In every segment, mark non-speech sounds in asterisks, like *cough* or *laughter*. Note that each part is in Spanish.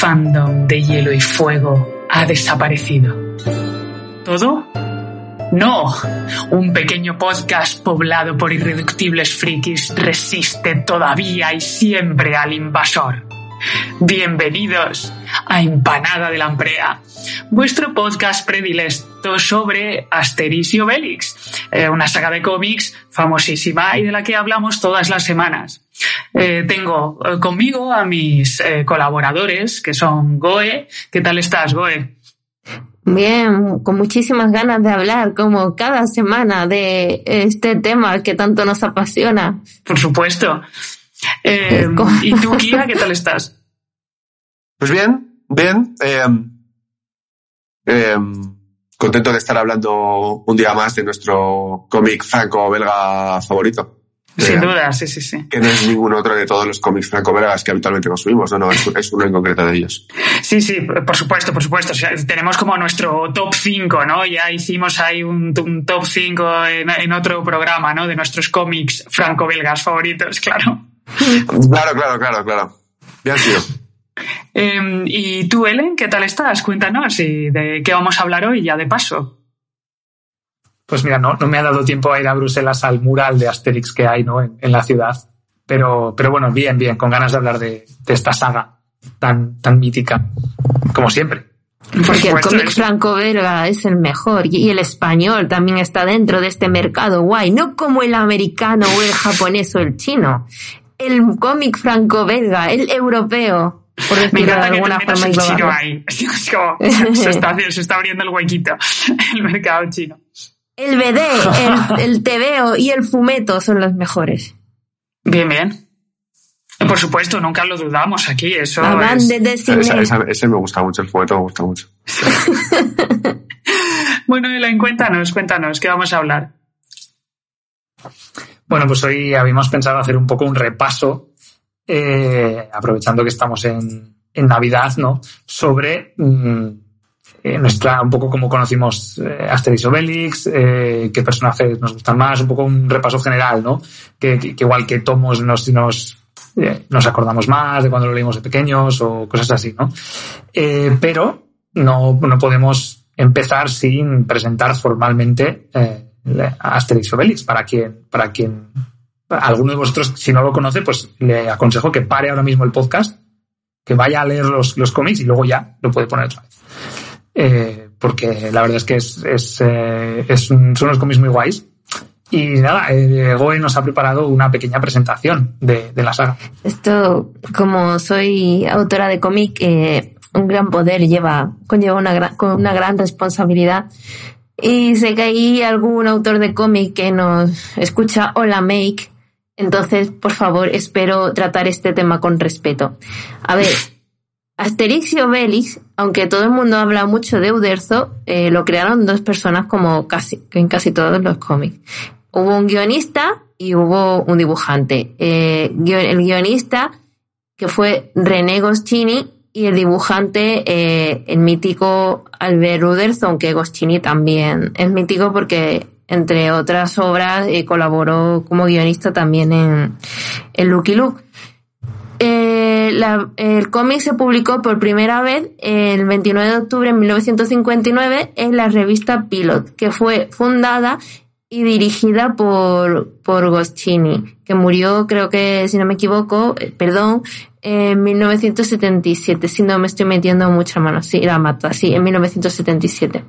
fandom de Hielo y Fuego ha desaparecido. ¿Todo? No, un pequeño podcast poblado por irreductibles frikis resiste todavía y siempre al invasor. Bienvenidos a Empanada de la Amprea, vuestro podcast predilecto sobre Asterix y Obelix, eh, una saga de cómics famosísima y de la que hablamos todas las semanas. Eh, tengo eh, conmigo a mis colaboradores, que son Goe. ¿Qué tal estás, Goe? Bien, con muchísimas ganas de hablar, como cada semana, de este tema que tanto nos apasiona. Por supuesto. Eh, ¿Y tú, Kira, qué tal estás? Pues bien, bien. Eh, eh, contento de estar hablando un día más de nuestro cómic franco-belga favorito. Sin duda, sí, sí, sí. Que no es ningún otro de todos los cómics franco-belgas que habitualmente consumimos, no, no, es, uno en concreto de ellos. Sí, sí, por supuesto, por supuesto. tenemos como nuestro top 5, ¿no? Ya hicimos ahí un, top 5 en, otro programa, ¿no? De nuestros cómics franco-belgas favoritos, claro. Claro, claro, claro, claro. Bien sido. Em, y tú, Ellen, ¿qué tal estás? Cuéntanos y de qué vamos a hablar hoy ya de paso. Pues mira, no, no me ha dado tiempo a ir a Bruselas al mural de Asterix que hay ¿no? en, la ciudad. Pero, pero bueno, bien, bien, con ganas de hablar de, esta saga tan, tan mítica, como siempre. Porque el cómic franco-belga es el mejor y el español también está dentro de este mercado guay, no como el americano o el japonés o el chino. El cómic franco-belga, el europeo, por decirlo de alguna forma. El chino ahí. *laughs* se, está, se está abriendo el huequito, el mercado chino. El BD, el, *laughs* el TVO y el Fumeto son los mejores. Bien, bien. Por supuesto, nunca lo dudamos aquí. Eso ese me gusta mucho, el fumeto me gusta mucho. *laughs* bueno, Elaine, cuéntanos, cuéntanos, ¿qué vamos a hablar? Bueno, pues hoy habíamos pensado hacer un poco un repaso, eh, aprovechando que estamos en, Navidad, ¿no? Sobre mm, eh, un poco como conocimos eh, Asterix Obelix, eh, qué personajes nos gustan más, un poco un repaso general, ¿no? Que, igual que tomos nos, nos, nos acordamos más de cuando lo leímos de pequeños o cosas así, ¿no? pero no, no podemos empezar sin presentar formalmente Asterix Obelix para quien, para quien, alguno de vosotros, si no lo conoce, pues le aconsejo que pare ahora mismo el podcast, que vaya a leer los, los cómics y luego ya lo puede poner otra vez. Eh, porque la verdad es que es, es, eh, es son unos cómics muy guays. Y nada, eh, Goe nos ha preparado una pequeña presentación de, de la saga. Esto, como soy autora de cómic, eh, un gran poder lleva, conlleva una gran, con una gran responsabilidad. Y sé que hay algún autor de cómic que nos escucha Hola Make. Entonces, por favor, espero tratar este tema con respeto. A ver, Asterix y Obelix, aunque todo el mundo habla mucho de Uderzo, eh, lo crearon dos personas como casi, en casi todos los cómics. Hubo un guionista y hubo un dibujante. Eh, el guionista, que fue René Goscini, y el dibujante, eh, el mítico Albert Uderzo, aunque Goscini también es mítico porque, entre otras obras, colaboró como guionista también en, en Lucky Luke el cómic se publicó por primera vez el 29 de octubre de 1959 en la revista Pilot, que fue fundada y dirigida por, por Goscini, que murió, creo que, si no me equivoco, eh, perdón, en 1977, si no me estoy metiendo mucha mano, sí, la mata, sí, en 1977.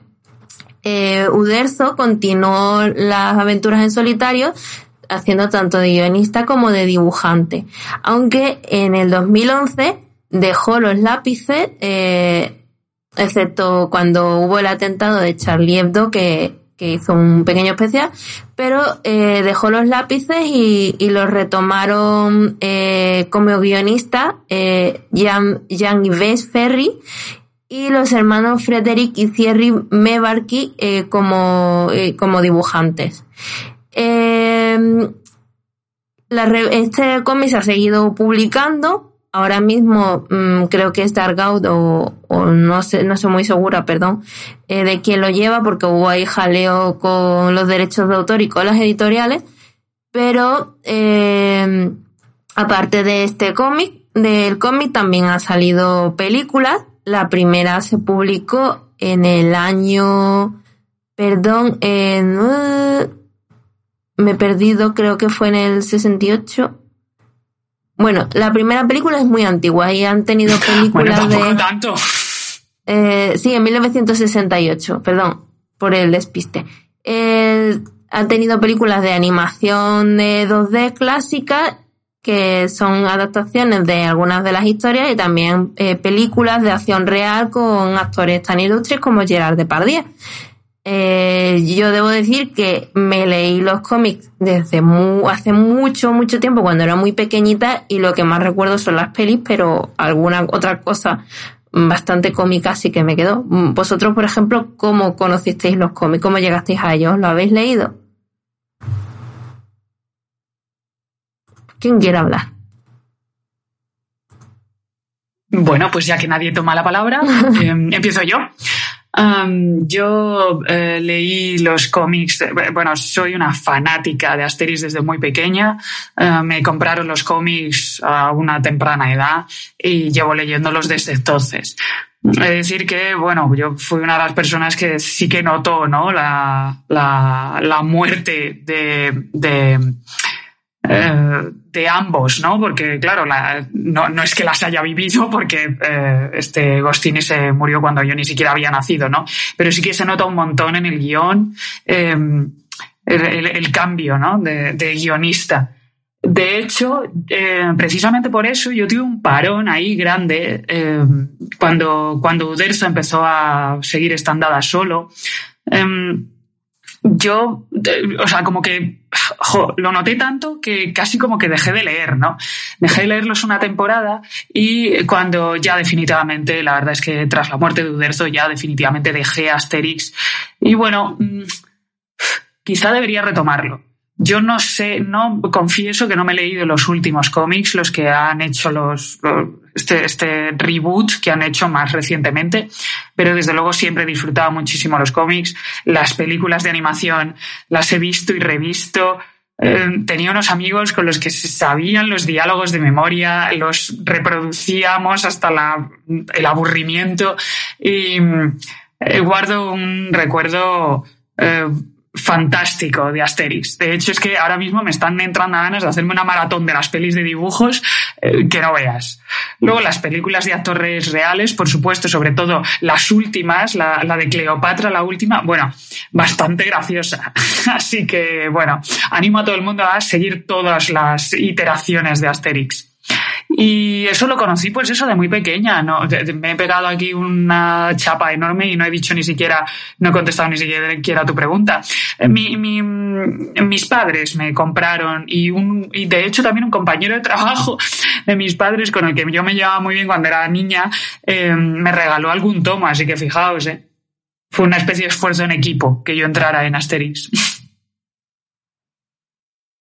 Eh, Uderzo continuó las aventuras en solitario haciendo tanto de guionista como de dibujante. Aunque en el 2011 dejó los lápices, eh, excepto cuando hubo el atentado de Charlie Hebdo que, hizo un pequeño especial, pero eh, dejó los lápices y, los retomaron eh, como guionista Jean, Jean Yves Ferry y los hermanos Frederick y Thierry Mebarki como, como dibujantes. Em, este cómic se ha seguido publicando. Ahora mismo mm, creo que es Dargaud o, no sé, no soy muy segura, perdón, eh, de quién lo lleva porque hubo ahí jaleo con los derechos de autor y con las editoriales. Pero em, aparte de este cómic, del cómic también ha salido películas. La primera se publicó en el año, perdón, en, uh, me he perdido, creo que fue en el 68. Bueno, la primera película es muy antigua y han tenido *laughs* películas de... tanto. Eh, sí, en 1968, perdón por el despiste. Eh, han tenido películas de animación de 2D clásicas que son adaptaciones de algunas de las historias y también eh, películas de acción real con actores tan ilustres como Gerard Depardieu. Eh, yo debo decir que me leí los cómics desde hace mucho, mucho tiempo, cuando era muy pequeñita, y lo que más recuerdo son las pelis, pero alguna otra cosa bastante cómica sí que me quedó. Vosotros, por ejemplo, ¿cómo conocisteis los cómics? ¿Cómo llegasteis a ellos? ¿Lo habéis leído? ¿Quién quiere hablar? Bueno, pues ya que nadie toma la palabra, *laughs* em, empiezo yo. Yo eh, leí los cómics, bueno, soy una fanática de Asterix desde muy pequeña. Eh, me compraron los cómics a una temprana edad y llevo leyéndolos desde entonces. Es decir que, bueno, yo fui una de las personas que sí que notó, ¿no? La, la, la muerte de, de eh, de ambos, ¿no? Porque, claro, no, no, es que las haya vivido, porque eh, este Gostini se murió cuando yo ni siquiera había nacido, ¿no? Pero sí que se nota un montón en el guion em, el, cambio, ¿no? De, guionista. De hecho, eh, precisamente por eso yo tuve un parón ahí grande em, cuando, cuando Uderzo empezó a seguir estandada solo. Em, yo, o sea, como que lo noté tanto que casi como que dejé de leer, ¿no? Dejé de leerlos una temporada y cuando ya definitivamente, la verdad es que tras la muerte de Uderzo ya definitivamente dejé Asterix y bueno, mm, quizá debería retomarlo. Yo no sé, no confieso que no me he leído los últimos cómics, los que han hecho los, este, este reboot que han hecho más recientemente, pero desde luego siempre he disfrutado muchísimo los cómics, las películas de animación las he visto y revisto. Eh, tenía unos amigos con los que se sabían los diálogos de memoria, los reproducíamos hasta la, el aburrimiento y eh, guardo un recuerdo eh, fantástico de Asterix. De hecho, es que ahora mismo me están entrando ganas de hacerme una maratón de las pelis de dibujos eh, que no veas. Luego las películas de actores reales, por supuesto, sobre todo las últimas, la, la de Cleopatra, la última, bueno, bastante graciosa. *laughs* Así que, bueno, animo a todo el mundo a seguir todas las iteraciones de Asterix. Y eso lo conocí, pues eso, de muy pequeña. ¿no? Me he pegado aquí una chapa enorme y no he dicho ni siquiera, no he contestado ni siquiera tu pregunta. Eh, mi, mi, mis padres me compraron y, un, y de hecho también un compañero de trabajo de mis padres con el que yo me llevaba muy bien cuando era niña, eh, me regaló algún tomo, así que fijaos, eh, fue una especie de esfuerzo en equipo que yo entrara en Asterix.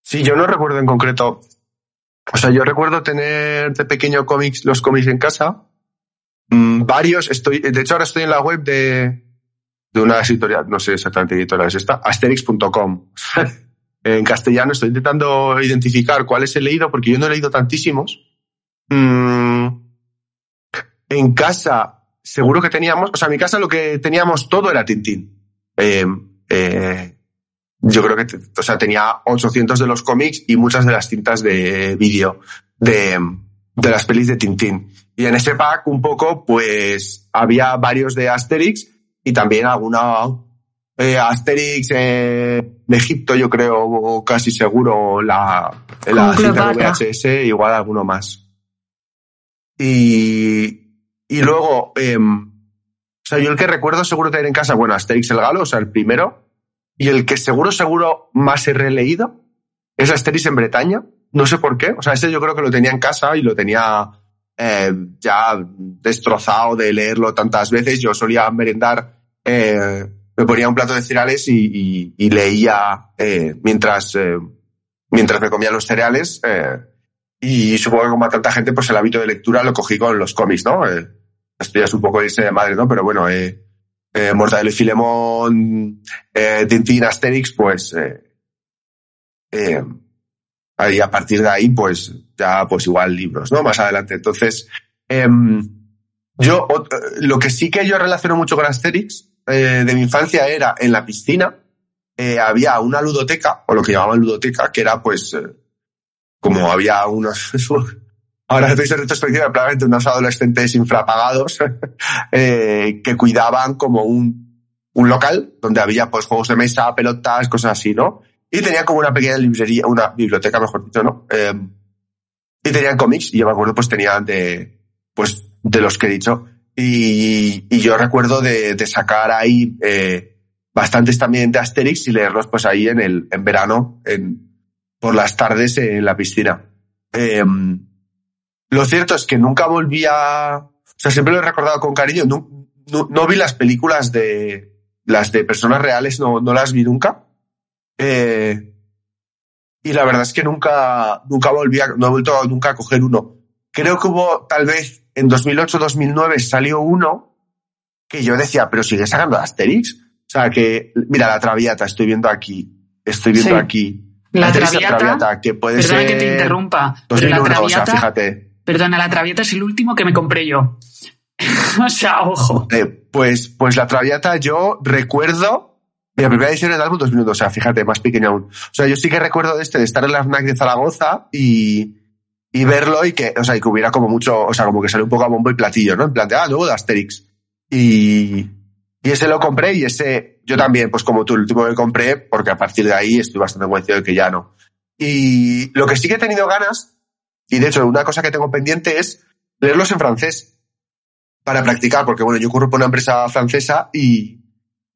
Sí, yo no recuerdo en concreto o sea, yo recuerdo tener de pequeño cómics, los cómics en casa. Mm, varios, estoy, de hecho ahora estoy en la web de, de una editorial, no sé exactamente qué editorial es esta, asterix.com. *laughs* en castellano estoy intentando identificar cuáles he leído, porque yo no he leído tantísimos. Mm, en casa, seguro que teníamos, o sea, en mi casa lo que teníamos todo era Tintín. Eh, eh, yo creo que, o sea, tenía 800 de los cómics y muchas de las cintas de vídeo de, de las pelis de Tintín. Y en ese pack un poco, pues, había varios de Asterix y también alguna eh, Asterix eh, de Egipto, yo creo, casi seguro, la, la cinta de VHS, igual alguno más. Y, y luego, eh, o sea, yo el que recuerdo seguro tener en casa, bueno, Asterix el Galo, o sea, el primero, y el que seguro, seguro más he releído es Asterix en Bretaña. No sé por qué. O sea, ese yo creo que lo tenía en casa y lo tenía eh, ya destrozado de leerlo tantas veces. Yo solía merendar, eh, me ponía un plato de cereales y, leía eh, mientras, mientras me comía los cereales. y supongo que como a tanta gente, pues el hábito de lectura lo cogí con los cómics, ¿no? esto ya es un poco irse de madre, ¿no? Pero bueno, eh, eh, Mortadelo y Filemón, eh, Tintín, Asterix, pues eh, eh, Y a partir de ahí, pues ya, pues igual libros, ¿no? Más adelante. Entonces, em, yo, lo que sí que yo relaciono mucho con Asterix eh, de mi infancia era en la piscina, eh, había una ludoteca, o lo que llamaban ludoteca, que era pues, eh, como había unos, *laughs* ahora estoy en retrospectiva, probablemente unos adolescentes infrapagados, *laughs* que cuidaban como un, un local donde había pues juegos de mesa, pelotas, cosas así, ¿no? Y tenían como una pequeña librería, una biblioteca, mejor dicho, ¿no? y tenían cómics, y yo me acuerdo, pues tenían de, pues, de los que he dicho. Y, yo recuerdo de, de sacar ahí eh, bastantes también de Asterix y leerlos pues ahí en el en verano, en, por las tardes en la piscina. Eh, lo cierto es que nunca volví a... O sea, siempre lo he recordado con cariño. No, no, no vi las películas de... Las de personas reales, no, no las vi nunca. Eh, y la verdad es que nunca, nunca volví a, no he vuelto nunca a coger uno. Creo que hubo tal vez en 2008-2009 salió uno que yo decía, pero sigue sacando Asterix. O sea que, mira, la Traviata, estoy viendo aquí. Estoy viendo aquí. La traviata, que puede ser que te interrumpa. 2001, pero la o sea, fíjate. Perdona, la traviata es el último que me compré yo. *laughs* o sea, ojo. Eh, pues, pues la Traviata yo recuerdo la primera edición del álbum 2001, o sea, fíjate, más pequeño aún. O sea, yo sí que recuerdo de este, de estar en la FNAC de Zaragoza y, y verlo y que, o sea, y que hubiera como mucho, o sea, como que salió un poco a bombo y platillo, ¿no? En plan de, ah, nuevo de Asterix. Y, y ese lo compré y ese, yo también, pues como tú, el último que compré, porque a partir de ahí estoy bastante convencido de que ya no. Y lo que sí que he tenido ganas, y de hecho una cosa que tengo pendiente es leerlos en francés para practicar, porque bueno, yo ocurro por una empresa francesa y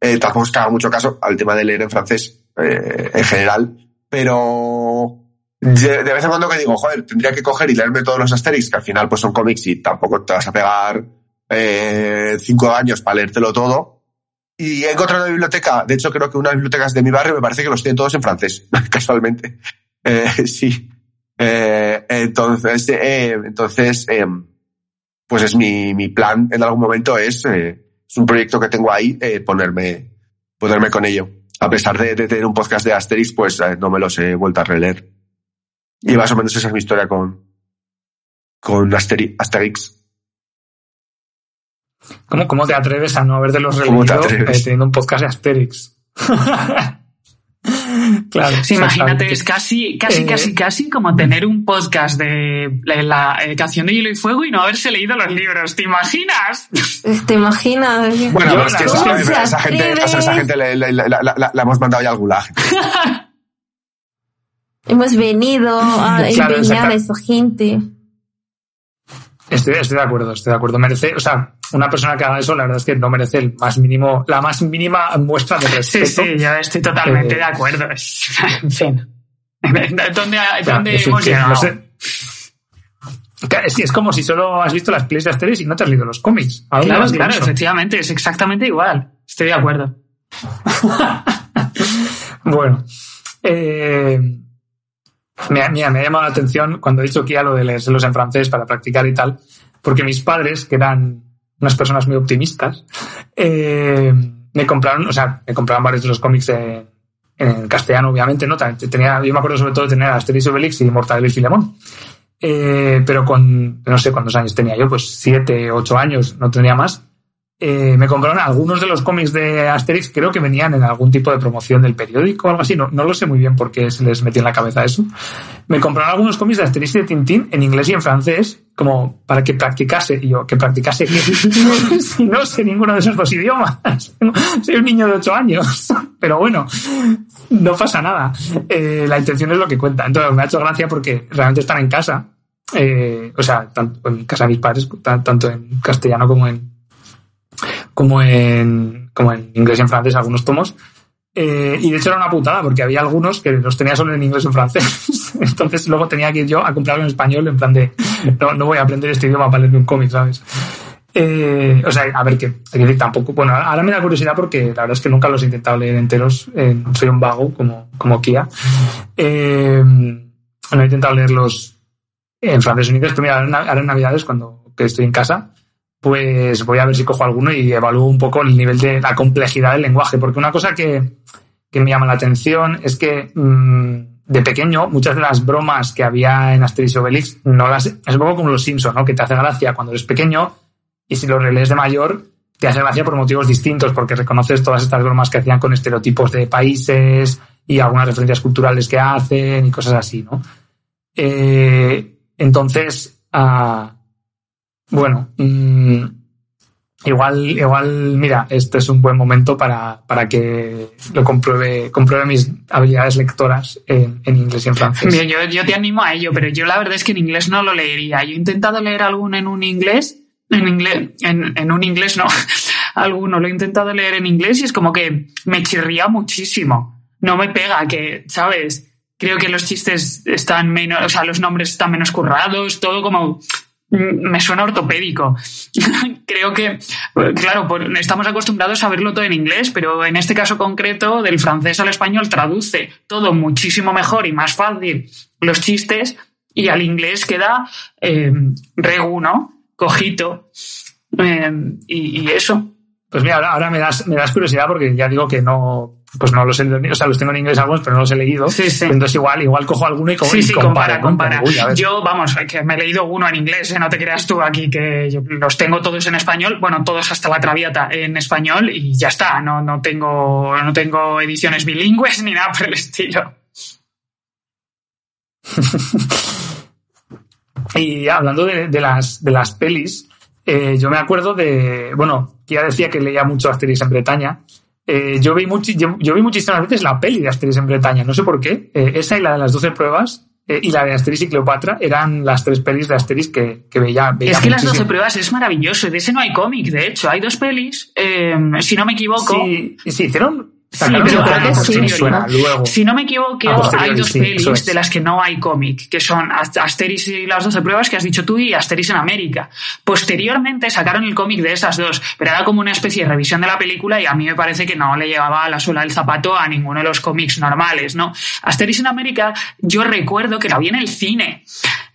eh, tampoco es mucho caso al tema de leer en francés eh, en general, pero de, de vez en cuando que digo, joder, tendría que coger y leerme todos los Asterix, que al final pues son cómics y tampoco te vas a pegar eh, cinco años para leértelo todo. Y he encontrado una biblioteca, de hecho creo que unas bibliotecas de mi barrio me parece que los tienen todos en francés, *laughs* casualmente. Eh, sí. Eh, entonces, eh, entonces, eh, pues es mi, mi plan en algún momento es, eh, es un proyecto que tengo ahí, eh, ponerme, ponerme con ello. A pesar de, de tener un podcast de Asterix, pues no me los he vuelto a releer. Y más o menos esa es mi historia con, con Asteri- Asterix. ¿Cómo, ¿Cómo te atreves a no haberte los ¿Cómo te releído teniendo un podcast de Asterix? *laughs* claro. Sí, imagínate, es casi, casi, Eh, casi, casi como tener un podcast de la, la, eh, canción de Hielo y Fuego y no haberse leído los libros. ¿Te imaginas? ¿Te imaginas? Bueno, Yo pero es que esa, ¿Cómo se esa gente, atreve? o sea, esa gente le- la, la- la- la hemos mandado ya al gulag. *laughs* Hemos venido a Claro, engañar a esa gente. Estoy, estoy de acuerdo, estoy de acuerdo. Merece, o sea, una persona que haga eso, la verdad es que no merece el más mínimo, la más mínima muestra de Sí, respeto. sí, yo estoy totalmente Eh, de acuerdo. En *laughs* fin. ¿Dónde, dónde fin, hemos llegado? no sé. Es, es como si solo has visto las plays de Asterix y no te has leído los cómics. ¿A dónde Claro, claro, eso? efectivamente, es exactamente igual. Estoy de acuerdo. *laughs* Bueno, eh, me, mira, me ha llamado la atención cuando he dicho que ya lo de leérselos en francés para practicar y tal, porque mis padres, que eran unas personas muy optimistas, eh, me compraron, o sea, me compraron varios de los cómics en castellano, obviamente, ¿no? Tenía, yo me acuerdo sobre todo de tener Asterix y Obelix y Mortadelo y Filemón. Eh, pero con, no sé cuántos años tenía yo, pues siete, ocho años, no tenía más. Eh, me compraron algunos de los cómics de Asterix, creo que venían en algún tipo de promoción del periódico o algo así, no, no lo sé muy bien por qué se les metió en la cabeza eso. Me compraron algunos cómics de Asterix y de Tintín en inglés y en francés, como para que practicase, yo, que practicase si *laughs* no sé ninguno de esos dos idiomas. *laughs* Soy un niño de ocho años, *laughs* pero bueno, no pasa nada. Eh, la intención es lo que cuenta. Entonces me ha hecho gracia porque realmente están en casa, eh, o sea, en casa de mis padres, tan- tanto en castellano como en como en, como en inglés y en francés, algunos tomos. Eh, y de hecho era una putada porque había algunos que los tenía solo en inglés y en francés. *laughs* Entonces luego tenía que ir yo a comprarlo en español en plan de no, no voy a aprender este idioma para leerme un cómic, ¿sabes? Eh, o sea, a ver, decir, tampoco. Bueno, ahora me da curiosidad porque la verdad es que nunca los he intentado leer enteros. eh, soy un vago como, como Kia. Eh, no he intentado leerlos en francés o en inglés, en- ahora en Navidades, cuando que estoy en casa, pues voy a ver si cojo alguno y evalúo un poco el nivel de la complejidad del lenguaje. Porque una cosa que, que me llama la atención es que mm, de pequeño, muchas de las bromas que había en Asterix y Obelix, no las, es un poco como los Simpsons, ¿no? Que te hace gracia cuando eres pequeño y si lo relees de mayor, te hace gracia por motivos distintos, porque reconoces todas estas bromas que hacían con estereotipos de países y algunas referencias culturales que hacen y cosas así, ¿no? Eh, entonces, ah, bueno, mm, igual, igual, mira, este es un buen momento para, para que lo compruebe, compruebe mis habilidades lectoras en, inglés y en francés. Mira, yo, te animo a ello, pero yo la verdad es que en inglés no lo leería. Yo he intentado leer alguno en un inglés, en en, un inglés no, *laughs* alguno lo he intentado leer en inglés y es como que me chirría muchísimo. No me pega que, ¿sabes? Creo que los chistes están menos, o sea, los nombres están menos currados, todo como me suena ortopédico. *laughs* Creo que, claro, estamos acostumbrados a verlo todo en inglés, pero en este caso concreto, del francés al español, traduce todo muchísimo mejor y más fácil los chistes, y al inglés queda eh, regu. Cojito. Y, y eso. Pues mira, ahora, ahora me das, me das curiosidad porque ya digo que no, pues no los he leído, o sea, los tengo en inglés algunos, pero no los he leído. Sí, sí. Entonces igual, igual cojo alguno y, co- Sí, y sí, comparo, compara, ¿no? compara. Como, uy. Yo, vamos, que me he leído uno en inglés, ¿eh? no te creas tú aquí que yo los tengo todos en español, bueno, todos hasta la traviata en español y ya está, no, no tengo, no tengo ediciones bilingües ni nada por el estilo. *laughs* Y hablando de, de las, de las pelis, eh, yo me acuerdo de, bueno, ya decía que leía mucho Asterix en Bretaña. Eh, yo, vi muchi- yo, yo vi muchísimas veces la peli de Asterix en Bretaña, no sé por qué. Eh, esa y la de las 12 pruebas eh, y la de Asterix y Cleopatra eran las tres pelis de Asterix que, que veía, veía es que las muchísimo. 12 pruebas es maravilloso, de ese no hay cómic, de hecho, hay dos pelis, eh, si no me equivoco. Sí, sí, hicieron. Sí, pero creo que a sí, ¿no? luego. Si no me equivoco, A hay dos sí, pelis es. de las que no hay cómic, que son Ast- Asterix y las 12 pruebas que has dicho tú y Asterix en América. Posteriormente sacaron el cómic de esas dos, pero era como una especie de revisión de la película y a mí me parece que no le llevaba la suela del zapato a ninguno de los cómics normales, ¿no? Asterix en América, yo recuerdo que la vi en el cine.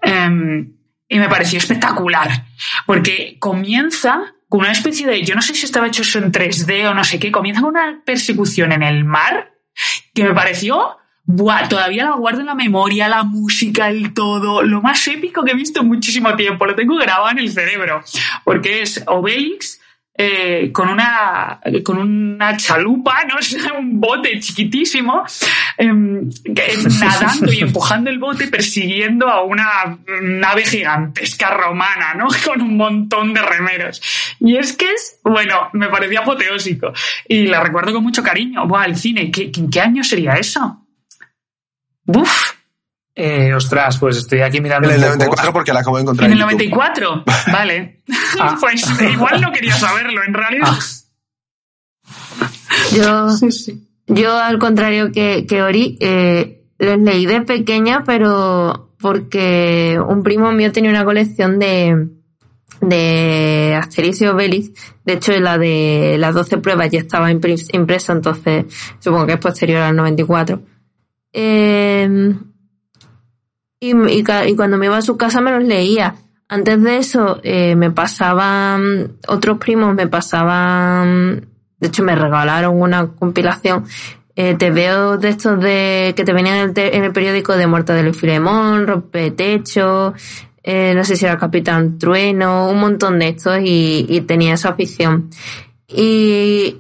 Em, y me pareció espectacular, porque comienza con una especie de, yo no sé si estaba hecho eso en 3D o no sé qué, comienza con una persecución en el mar que me pareció, buah, todavía la guardo en la memoria, la música, el todo, lo más épico que he visto en muchísimo tiempo, lo tengo grabado en el cerebro, porque es Obelix eh, con una con una chalupa, no *laughs* un bote chiquitísimo, em, que- *laughs* nadando y empujando el bote persiguiendo a una nave gigantesca romana, ¿no? *laughs* Con un montón de remeros. Y es que es, bueno, me parecía apoteósico. Y la recuerdo con mucho cariño. Buah, el cine, ¿qué, ¿en qué año sería eso? Buf, Eh, ostras, pues estoy aquí mirando. En el un poco. 94 porque la acabo de encontrar. en el YouTube. 94. *laughs* Vale. Ah. *laughs* Pues igual no quería saberlo, en realidad. Yo, Sí, sí. yo al contrario que, que Ori, eh, los leí de pequeña, pero porque un primo mío tenía una colección de, de Asterix y Obelix. De hecho, la de las 12 pruebas ya estaba impres- impresa, entonces supongo que es posterior al 94. Eh, y, y y cuando me iba a su casa me los leía. Antes de eso, eh, me pasaban, otros primos me pasaban, de hecho me regalaron una compilación. Eh, te veo de estos de que te venían en el, te- en el periódico de Muerta de Luis Filemón, Rompetecho, eh, no sé si era Capitán Trueno, un montón de estos y, y tenía esa afición. Y,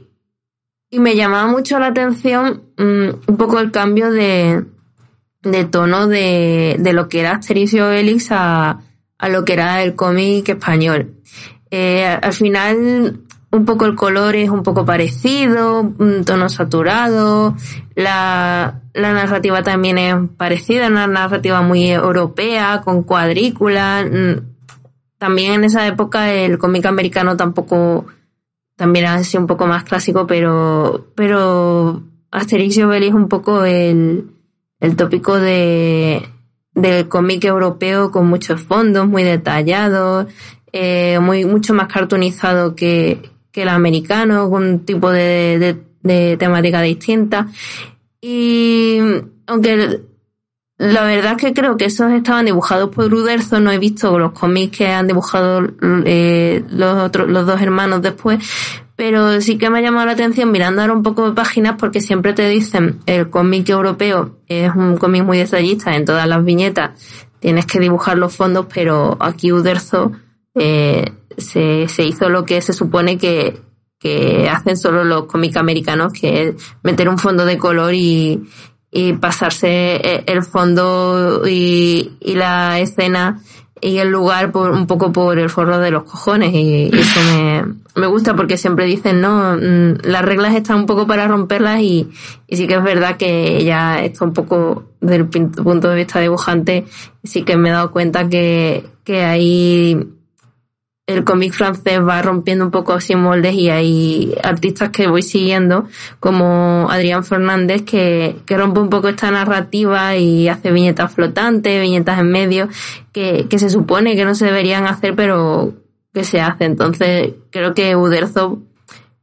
y me llamaba mucho la atención mm, un poco el cambio de, de tono de, de lo que era Asterix y Obelix a, a lo que era el cómic español. Eh, al final, un poco el color es un poco parecido, un tono saturado, la, la narrativa también es parecida, una narrativa muy europea, con cuadrículas. mm, También en esa época el cómic americano tampoco, también ha sido un poco más clásico, pero, pero Asterix y Obelix un poco el, el tópico de, del cómic europeo con muchos fondos, muy detallados, eh, muy, mucho más cartoonizado que, que el americano, con un tipo de, de, de temática distinta. Y aunque la verdad es que creo que esos estaban dibujados por Uderzo, no he visto los cómics que han dibujado eh, los otros, los dos hermanos después, pero sí que me ha llamado la atención mirando ahora un poco de páginas porque siempre te dicen el cómic europeo es un cómic muy detallista en todas las viñetas, tienes que dibujar los fondos, pero aquí Uderzo eh, se, se hizo lo que se supone que, hacen solo los cómics americanos, que es meter un fondo de color y, pasarse e, el fondo y la escena y el lugar por, un poco por el forro de los cojones y, eso me, me, gusta porque siempre dicen, no, mm, las reglas están un poco para romperlas y, y sí que es verdad que ya está un poco desde el punto de vista dibujante, sí que me he dado cuenta que, que hay el cómic francés va rompiendo un poco sin moldes y hay artistas que voy siguiendo como Adrián Fernández que, que rompe un poco esta narrativa y hace viñetas flotantes, viñetas en medio que, que se supone que no se deberían hacer pero que se hace. Entonces creo que Uderzo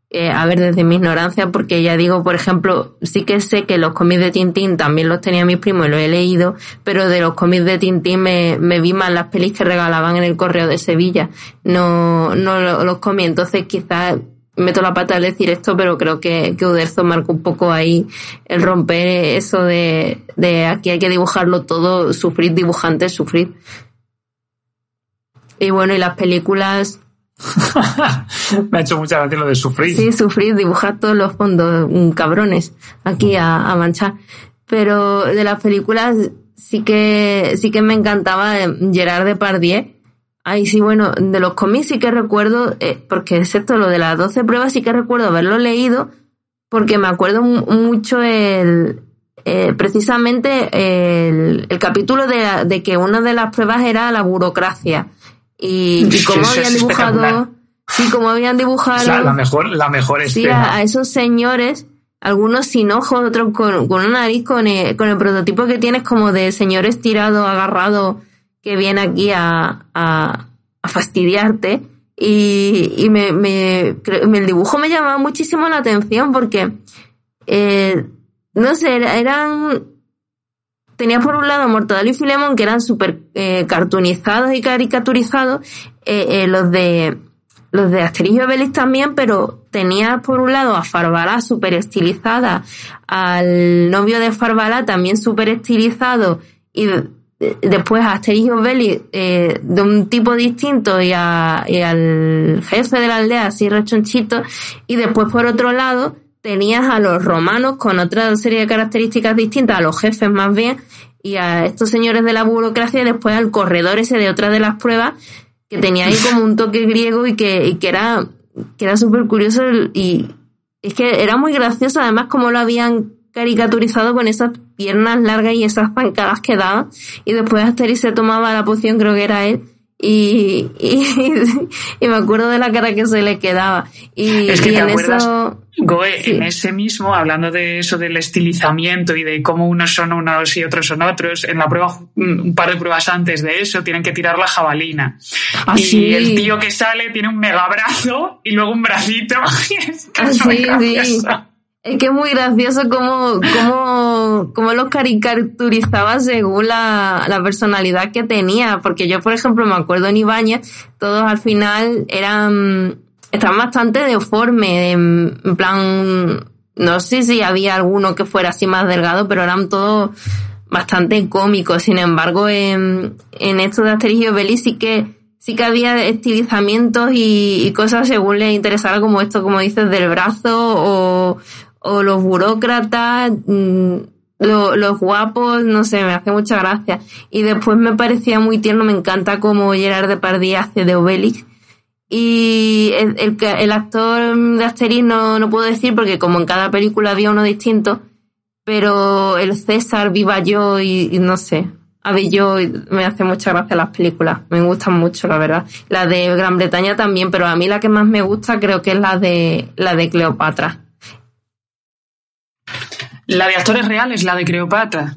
eh, a ver, desde mi ignorancia, porque ya digo, por ejemplo, sí que sé que los cómics de Tintín también los tenía mis primos y los he leído, pero de los cómics de Tintín me, me vi más las pelis que regalaban en el correo de Sevilla. No, no los comí, entonces quizás meto la pata al decir esto, pero creo que, que Uderzo marcó un poco ahí el romper eso de, de aquí hay que dibujarlo todo, sufrir dibujantes, sufrir. Y bueno, y las películas, *laughs* Me ha hecho mucha gracia lo de sufrir. Sí, sufrir, dibujar todos los fondos, mm, cabrones, aquí a, manchar. Pero de las películas sí que, sí que me encantaba eh, Gerard Depardieu. Ay, sí, bueno, de los cómics sí que recuerdo, eh, porque excepto lo de las 12 pruebas sí que recuerdo haberlo leído, porque me acuerdo mucho el, eh, precisamente el, el capítulo de, de, que una de las pruebas era la burocracia y, *laughs* y cómo habían dibujado, sí, cómo habían dibujado. la mejor, la mejor Sí, a, esos señores, algunos sin ojos, otros con, con una nariz, con el, con el prototipo que tienes como de señor estirado, agarrado, que viene aquí a, a, a fastidiarte. Y, y me, me, el dibujo me llamaba muchísimo la atención porque, eh, no sé, eran tenía por un lado Mortadelo y Filemón, que eran súper eh, cartunizados y caricaturizados, eh, eh, los de los de Asterix y Obelix también, pero tenía por un lado a Farbalá súper estilizada, al novio de Farbalá también súper estilizado, y después a Asterix y Obelix de un tipo distinto y, al jefe de la aldea así rechonchito, y después por otro lado tenías a los romanos con otra serie de características distintas, a los jefes más bien, y a estos señores de la burocracia, y después al corredor ese de otra de las pruebas, que tenía ahí como un toque griego y que, y que era, que era súper curioso y es que era muy gracioso además como lo habían caricaturizado con esas piernas largas y esas pancadas que daba y después Asterix se tomaba la poción, creo que era él, y, *laughs* y, me acuerdo de la cara que se le quedaba. Y, es que y en eso. Goe, en ese mismo, hablando de eso del estilizamiento y de cómo unos son unos y otros son otros, en la prueba, un par de pruebas antes de eso, tienen que tirar la jabalina. Ah, y sí. el tío que sale tiene un megabrazo y luego un bracito. *laughs* es que Ah, sí. Es que es muy gracioso cómo, cómo, cómo los caricaturizaba según la, la personalidad que tenía. Porque yo, por ejemplo, me acuerdo en Ibáñez, todos al final eran, estaban bastante deformes, en, en plan, no sé si había alguno que fuera así más delgado, pero eran todos bastante cómicos. Sin embargo, en, en esto de Asterix y Obelix sí que, sí que había estilizamientos y, y cosas según les interesara, como esto, como dices, del brazo o, o los burócratas, lo, los guapos, no sé, me hace mucha gracia. Y después me parecía muy tierno, me encanta como Gerard Depardieu hace de Obelix. Y el, el, el actor de Asterix no, no puedo decir porque como en cada película había uno distinto, pero el César, Viva Yo y, no sé, y me hace mucha gracia las películas, me gustan mucho la verdad. La de Gran Bretaña también, pero a mí la que más me gusta creo que es la de, la de Cleopatra. La de actores reales, la de Cleopatra.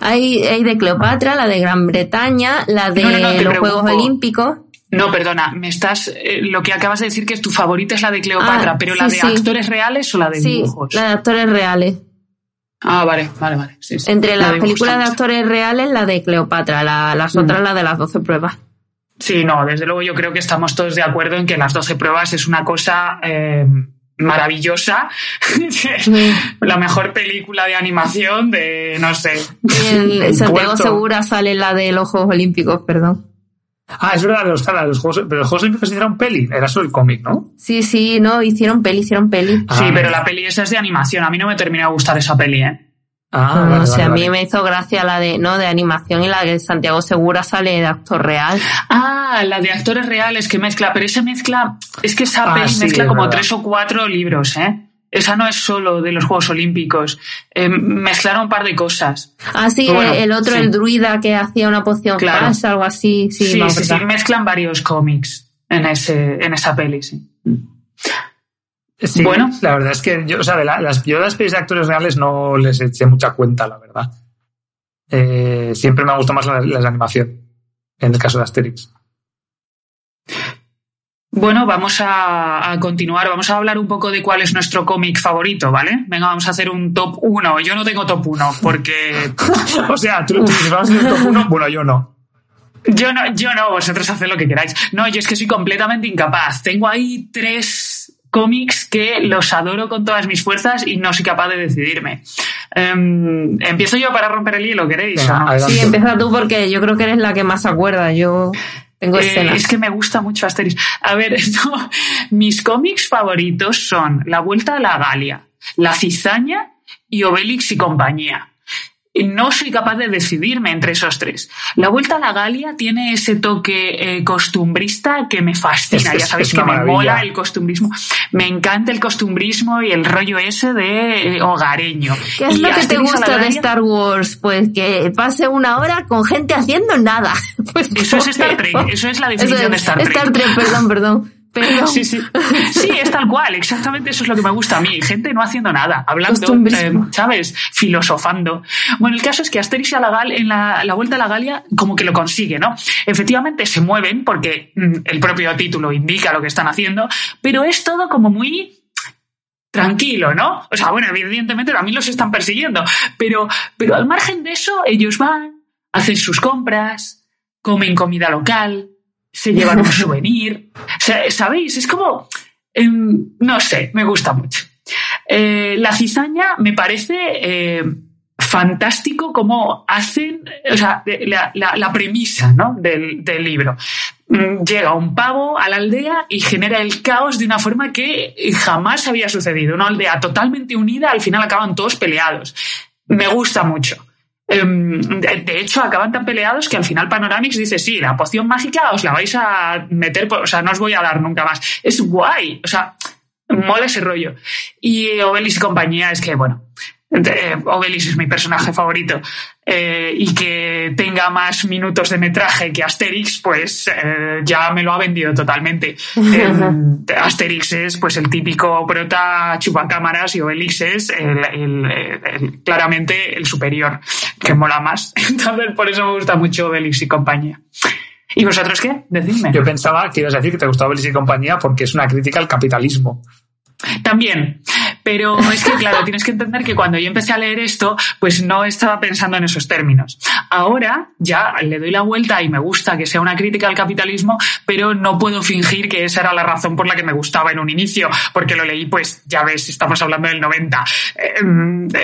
Hay, hay de Cleopatra, la de Gran Bretaña, la de No, no, no, te los Juegos. Olímpicos. No, perdona, me estás. eh, lo que acabas de decir que es tu favorita es la de Cleopatra, Ah, pero la de sí. actores reales o la de Sí, dibujos. la de actores reales. Ah, vale, vale, vale. Entre La las películas de actores reales, la de Cleopatra, la- las Mm. otras la de las 12 pruebas. Sí, no, desde luego yo creo que estamos todos de acuerdo en que las 12 pruebas es una cosa eh, maravillosa. *laughs* la mejor película de animación de, no sé. Y en *laughs* Santiago Segura sale la de los Juegos Olímpicos, perdón. Ah, es verdad, los, los Juegos, pero los Juegos Olímpicos hicieron peli, era solo el cómic, ¿no? Sí, sí, no, hicieron peli, hicieron peli. sí, pero la peli esa es de animación, a mí no me termina de gustar esa peli, ¿eh? Ah, no, o sea, a mí me hizo gracia la de, ¿no? De animación y la de Santiago Segura sale de actor real. Ah, la de actores reales que mezcla, pero esa mezcla, es que esa peli mezcla como tres o cuatro libros, ¿eh? Esa no es solo de los Juegos Olímpicos. Eh, mezclaron un par de cosas. Ah, sí, el otro, el druida que hacía una poción claro. algo así. Sí, sí, sí, sí, mezclan varios cómics en, ese, en esa peli, sí. Sí, bueno, la verdad es que yo, o sea, de las, yo de las pelis de actores reales no les eché mucha cuenta, la verdad. Eh, siempre me ha gustado más la, la, animación, en el caso de Asterix. Bueno, vamos a, a, continuar. Vamos a hablar un poco de cuál es nuestro cómic favorito, ¿vale? Venga, vamos a hacer un top 1. Yo no tengo top 1 porque... *laughs* o sea, tú, tú vas a hacer top 1, bueno, yo no. Yo no, yo no, vosotros haced lo que queráis. No, yo es que soy completamente incapaz. Tengo ahí tres cómics que los adoro con todas mis fuerzas y no soy capaz de decidirme. Um, empiezo yo para romper el hielo, ¿queréis? Sí, empieza tú porque yo creo que eres la que más se acuerda. Yo tengo eh, Es que me gusta mucho Asterix. A ver, *laughs* no, mis cómics favoritos son La Vuelta a la Galia, La Cizaña y Obelix y compañía no soy capaz de decidirme entre esos tres. La Vuelta a la Galia tiene ese toque eh, costumbrista que me fascina. ya sabéis que me mola el costumbrismo. Me encanta el costumbrismo y el rollo ese de eh, hogareño. ¿Qué es lo que te gusta de Star Wars? Pues que pase una hora con gente haciendo nada. *laughs* Pues eso es Star Trek. Eso es la definición de Star Trek. Star Trek, perdón, perdón. Pero... Sí, sí. *laughs* Sí, es tal cual, exactamente eso es lo que me gusta a mí. Gente no haciendo nada, hablando, eh, ¿sabes? Filosofando. Bueno, el caso es que Asterix y la, Gal, en la, la, Vuelta a la Galia como que lo consigue, ¿no? Efectivamente se mueven porque mm, el propio título indica lo que están haciendo, pero es todo como muy tranquilo, ¿no? O sea, bueno, evidentemente también los están persiguiendo, pero, pero al margen de eso, ellos van, hacen sus compras, comen comida local, se llevan un *laughs* souvenir. ¿Sabéis? Es como, eh, no sé, me gusta mucho. Eh, la cizaña me parece eh, fantástico cómo hacen, o sea, la, la, la premisa ¿no? del, del libro. Mm, llega un pavo a la aldea y genera el caos de una forma que jamás había sucedido. Una aldea totalmente unida, al final acaban todos peleados. Me gusta mucho. Em, de hecho, acaban tan peleados que al final Panoramix dice, sí, la poción mágica os la vais a meter, o sea, no os voy a dar nunca más. Es guay, o sea, mola ese rollo. Y Obelis y compañía es que, bueno, Obelis es mi personaje favorito eh, y que tenga más minutos de metraje que Asterix, pues eh, ya me lo ha vendido totalmente. *laughs* Eh, Asterix es pues el típico prota chupacámaras y Obelix es el, el, el, claramente el superior, que mola más. *laughs* Entonces por eso me gusta mucho Obelix y compañía. ¿Y vosotros qué? Decidme. Yo pensaba que ibas a decir que te gustaba Obelix y compañía porque es una crítica al capitalismo. También, pero es que, claro, tienes que entender que cuando yo empecé a leer esto, pues no estaba pensando en esos términos. Ahora ya le doy la vuelta y me gusta que sea una crítica al capitalismo, pero no puedo fingir que esa era la razón por la que me gustaba en un inicio, porque lo leí, pues ya ves, estamos hablando del 90. Eh,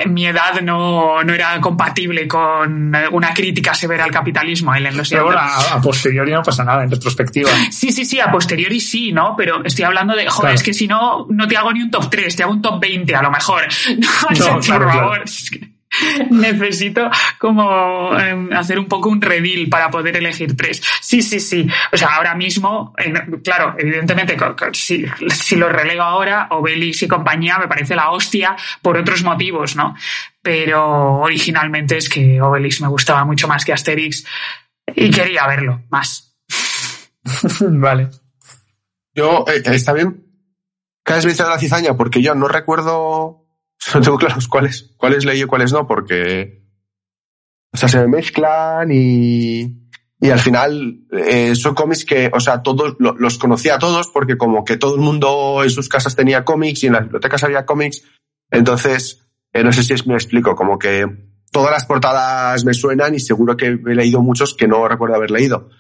mi edad no, no era compatible con una crítica severa al capitalismo. Ellen, lo pero ahora, a posteriori no pasa nada, en retrospectiva. Sí, sí, sí, a posteriori sí, ¿no? Pero estoy hablando de, joder, claro. es que si no, no te hago ni un top 3, te hago un top 20 a lo mejor. *laughs* No, no claro, por favor. Claro. Necesito como eh, hacer un poco un redil para poder elegir tres. Sí, sí, sí. O sea, ahora mismo, eh, claro, evidentemente, si, si, lo relego ahora, Obelix y compañía me parece la hostia por otros motivos, ¿no? Pero originalmente es que Obelix me gustaba mucho más que Asterix y quería verlo más. *laughs* vale. Yo, eh, está bien ¿Qué has visto de la cizaña? Porque yo no recuerdo, *laughs* no tengo claros cuáles, cuáles leí y cuáles no, porque, o sea, se me mezclan y, y al final eh, son cómics que, o sea, todos lo, los conocía a todos porque como que todo el mundo en sus casas tenía cómics y en las bibliotecas había cómics, entonces, eh, no sé si me explico, como que todas las portadas me suenan y seguro que he leído muchos que no recuerdo haber leído.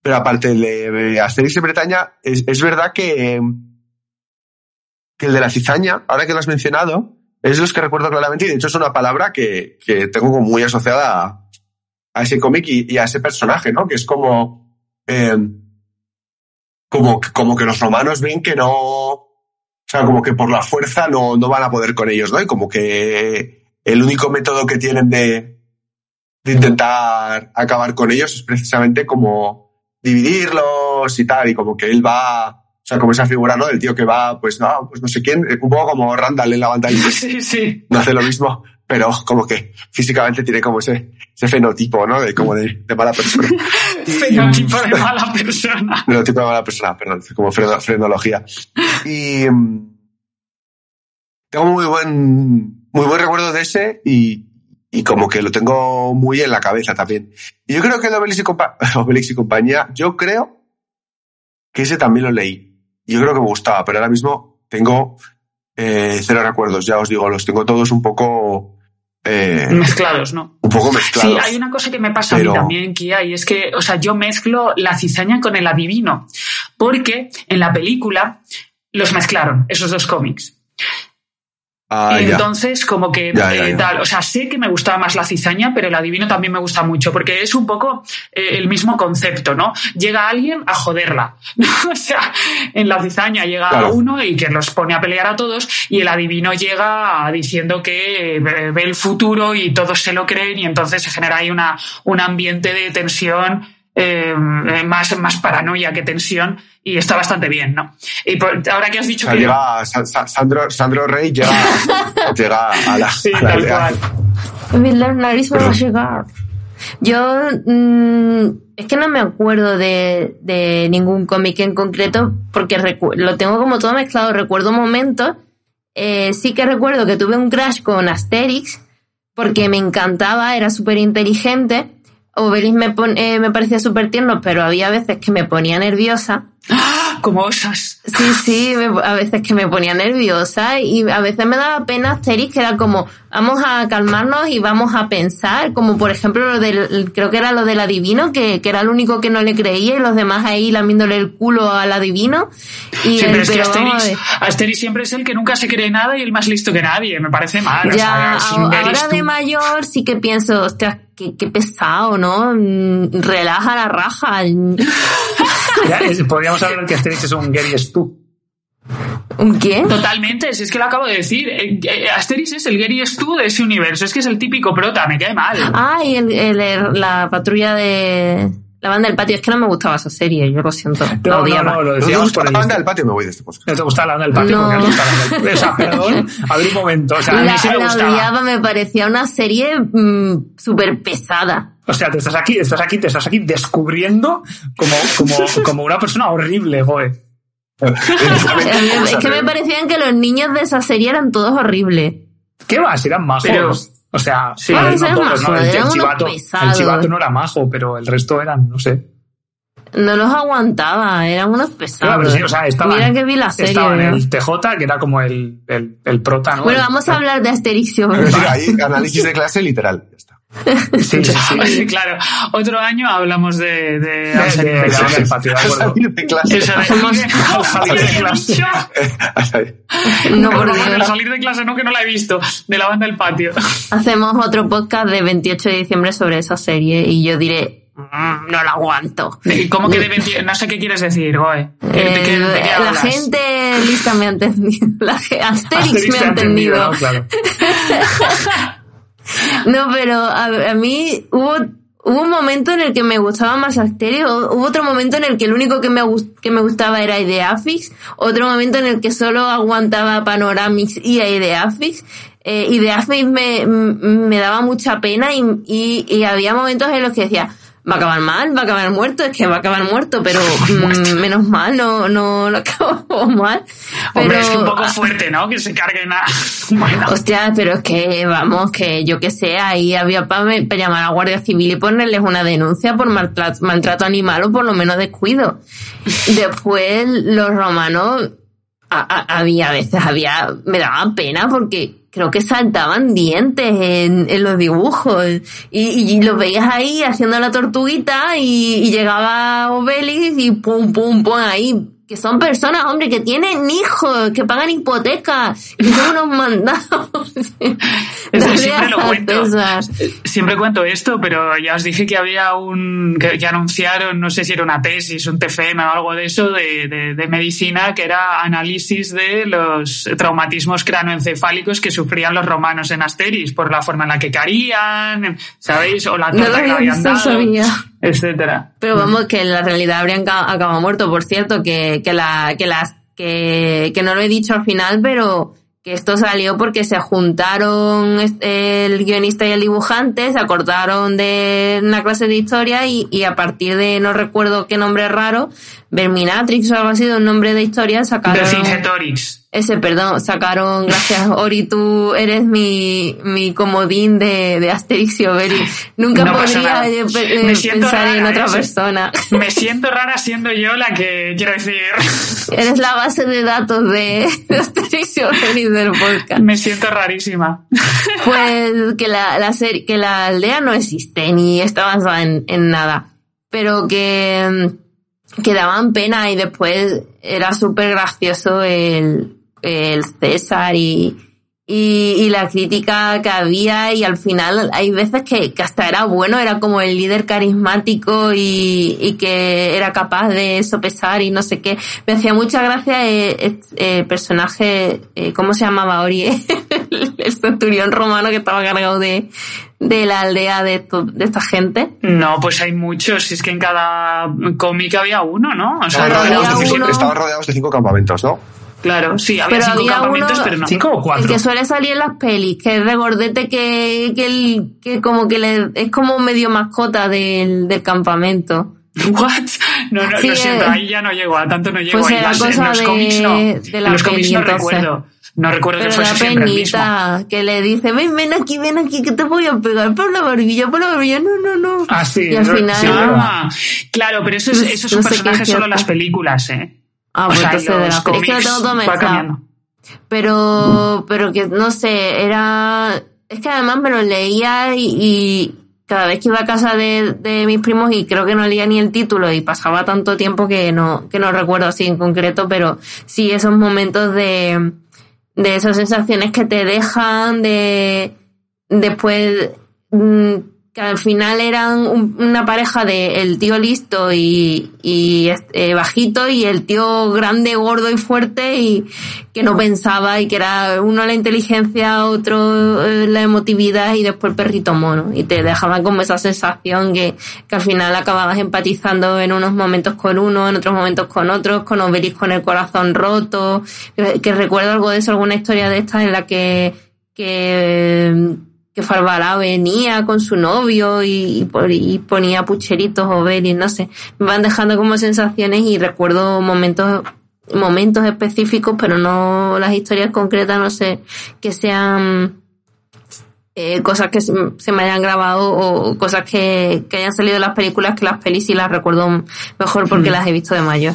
Pero aparte de Asterix en Bretaña, es verdad que, que el de la cizaña, ahora que lo has mencionado, es los que recuerdo claramente y de hecho es una palabra que, que tengo como muy asociada a, ese cómic y, y, a ese personaje, ¿no? Que es como, eh, como, como que los romanos ven que no, o sea, como que por la fuerza no, no van a poder con ellos, ¿no? Y como que el único método que tienen de, de intentar acabar con ellos es precisamente como dividirlos y tal, y como que él va, o sea, como esa figura, ¿no? Del tío que va, pues no, pues no sé quién, un poco como Randall en la banda. *laughs* Sí, sí. No hace lo mismo, pero como que físicamente tiene como ese, ese fenotipo, ¿no? De como de, de mala persona. *laughs* fenotipo de mala persona. *laughs* Fenotipo de mala persona, perdón, como frenología. Y tengo muy buen, muy buen recuerdo de ese y, y como que lo tengo muy en la cabeza también. Y yo creo que el Obelix y, compa Obelix y compañía, yo creo que ese también lo leí. Yo creo que me gustaba, pero ahora mismo tengo eh, cero recuerdos, ya os digo, los tengo todos un poco... Eh, mezclados, ¿no? Un poco mezclados. Sí, hay una cosa que me pasa pero... a mí también, Kia, y es que, o sea, yo mezclo la cizaña con el adivino, porque en la película los mezclaron, esos dos cómics. Ah, Entonces, ya. como que Ya, ya, eh, ya. tal, o sea, sé que me gustaba más la cizaña, pero el adivino también me gusta mucho, porque es un poco eh, el mismo concepto, ¿no? Llega alguien a joderla. *laughs* o sea, en la cizaña llega Claro. uno y que los pone a pelear a todos, y el adivino llega diciendo que ve el futuro y todos se lo creen, y entonces se genera ahí una, un ambiente de tensión. Eh, más, más paranoia que tensión y está bastante bien, ¿no? Y por- ahora que has O dicho sea, que llega Sa- Sa- Sandro, Sandro Rey llega, *laughs* llega a la, sí, a la tal cual. Mi la nariz va a llegar. Yo mm, es que no me acuerdo de, de ningún cómic en concreto porque lo tengo como todo mezclado. Recuerdo momentos. Eh, sí que recuerdo que tuve un crash con Asterix porque me encantaba, era súper inteligente. Obelix me, pon- eh, me parecía súper tierno, pero había veces que me ponía nerviosa. Como osas. Sí, sí, me- a veces que me ponía nerviosa y a veces me daba pena Asterix, que era como, vamos a calmarnos y vamos a pensar, como por ejemplo lo del, creo que era lo del adivino, que, que era el único que no le creía y los demás ahí lamiéndole el culo al adivino. Y Sí, él, pero es que Asterix. Asterix siempre es el que nunca se cree nada y el más listo que nadie. Me parece mal. o sea, Ya, es un a- very ahora de mayor sí que pienso, hostia, qué, qué pesado, ¿no? Mm, Relaja la raja. *laughs* Ya, es- podríamos hablar que Asterix es un Gary Stu. ¿Un qué? Totalmente, si es que lo acabo de decir. Eh, eh, Asterix es el Gary Stu de ese universo. Es que es el típico prota, me cae mal. Ah, y el, el- la patrulla de la banda del patio. Es que no me gustaba esa serie, yo lo siento. la No, no, odiaba. no, lo ¿No te decíamos gusta por la banda del patio? Me voy de este podcast. No te gusta la banda del patio No. porque no te gusta la banda del O sea, perdón, *laughs* a ver un momento. O sea, a mí la, sí me la gustaba. odiaba, me parecía una serie mm, súper pesada. O sea, te estás aquí, estás aquí, te estás aquí descubriendo como, como, como una persona horrible, mí- es que me parecían que los niños de esa serie eran todos horribles. ¿Qué va? Si eran majos. Pero- o sea, Sí, El, chivato, el chivato no era majo, pero el resto eran, no sé. No los aguantaba, eran unos Claro, pesados. pero sí, o sea, estaban, Mira que vi la serie. estaban ¿no? el TJ, que era como el, el, el prota, ¿no? Bueno, El- vamos a hablar de Asterix y Es Obelix. decir, ahí análisis de clase literal. Ya está. Sí, sí, claro. Otro año hablamos de, de. *laughs* No, Por por favor, el Dios. salir de clase no, que no la he visto. De la banda del patio. Hacemos otro podcast de 28 de diciembre sobre esa serie y yo diré, "Mm, no la aguanto. ¿Y ¿Cómo que de 20? No sé qué quieres decir, Goe. ¿De qué- de qué Eh, la gente lista me ha entendido. La Asterix, Asterix me ha entendido. ¿no? Claro. *laughs* *laughs* No, pero a, a mí hubo, hubo un momento en el que me gustaba más Asterix, o- hubo otro momento en el que el único que me, que me gustaba era Ideafix, otro momento en el que solo aguantaba Panoramix y Ideafix. Eh, Ideafix me, me daba mucha pena y, y, y había momentos en los que decía, va a acabar mal, va a acabar muerto, es que va a acabar muerto, pero *laughs* mm, menos mal, no, no lo *laughs* acabó mal. Hombre, es que un poco fuerte, ¿no? Que se carguen a... Bueno. *laughs* Hostia, pero es que, vamos, que yo que sé, ahí había para llamar a Guardia Civil y ponerles una denuncia por maltrato, maltrato animal o por lo menos descuido. Después, los romanos, a- a- había a veces, había, me daba pena porque creo que saltaban dientes en, en los dibujos. Y, y los veías ahí haciendo la tortuguita y, y llegaba Obelix y pum, pum, pum, ahí que son personas, hombre, que tienen hijos, que pagan hipotecas, que son unos mandados. *laughs* siempre lo cuento. Siempre cuento esto, pero ya os dije que había un, que, anunciaron, no sé si era una tesis, un TFM o algo de eso, de, de, de medicina, que era análisis de los traumatismos cranoencefálicos que sufrían los romanos en Asteris, por la forma en la que carían, ¿sabéis? O la torta que habían dado etcétera. Pero vamos, que en la realidad habrían acabado muerto. Por cierto, que, que, la, que, las, que, que no lo he dicho al final, pero que esto salió porque se juntaron el guionista y el dibujante, se acordaron de una clase de historia y, y a partir de, no recuerdo qué nombre raro, Verminatrix o algo así un nombre de historia, sacaron... Ese, perdón, sacaron, gracias Ori, tú eres mi, mi comodín de, de Asterix y Obelix. Nunca podría pensar en otra ¿eh? persona. Me siento rara siendo yo la que, quiero decir... *laughs* Eres la base de datos de, Asterix y Obelix del podcast. Me siento rarísima. *laughs* Pues que la, la serie, que la aldea no existe ni está basada en, en nada. Pero que, que daban pena y después era súper gracioso el, el César y, y, la crítica que había y al final hay veces que, que hasta era bueno, era como el líder carismático y, y, que era capaz de sopesar y no sé qué. Me hacía mucha gracia el, personaje, eh, ¿cómo se llamaba Ori? *laughs* el centurión romano que estaba cargado de, de la aldea de, de esta gente? No, pues hay muchos. Es que en cada cómic había uno, ¿no? O sea, estaban rodeados de cinco campamentos, ¿no? Claro, sí, había pero cinco campamentos, pero no. ¿Cinco o cuatro? El que suele salir en las pelis, que es regordete que, que, el, que como que le, es como medio mascota del, del campamento. *laughs* What? No, no, lo siento, eh, ahí ya no llego, a tanto no llego. Pues era cosa en los de, cómics no. De la en los cómics no entonces. recuerdo. No recuerdo Pero que fuese la siempre el mismo. penita que le dice, ven, ven aquí, ven aquí, que te voy a pegar por la barbilla, por la barbilla. No, no, no. Ah, sí. Y al no- final- sí, Ah, claro, pero eso es, eso es No un personaje es solo en las películas, ¿eh? Ah, O pues sea, entonces de los cómics tengo todo va mezclado. cambiando. Pero, pero que no sé, era, es que además me lo leía y, y cada vez que iba a casa de, de mis primos y creo que no leía ni el título y pasaba tanto tiempo que no, que no recuerdo así en concreto, pero sí esos momentos de, de esas sensaciones que te dejan de, después, mm, que al final eran un- una pareja de el tío listo y, y este, bajito y el tío grande, gordo y fuerte y que no pensaba y que era uno la inteligencia, otro eh, la emotividad y después el perrito mono. Y te dejaban como esa sensación que, que al final acababas empatizando en unos momentos con uno, en otros momentos con otros, con Obelix con el corazón roto. Que, que recuerdo algo de eso, alguna historia de estas en la que, que que Farbalá venía con su novio y, y y ponía pucheritos o y no sé. Me van dejando como sensaciones y recuerdo momentos momentos específicos, pero no las historias concretas, no sé, que sean eh, cosas que se, se me hayan grabado o cosas que, que hayan salido de las películas que las pelis sí las recuerdo mejor porque Mm. las he visto de mayor.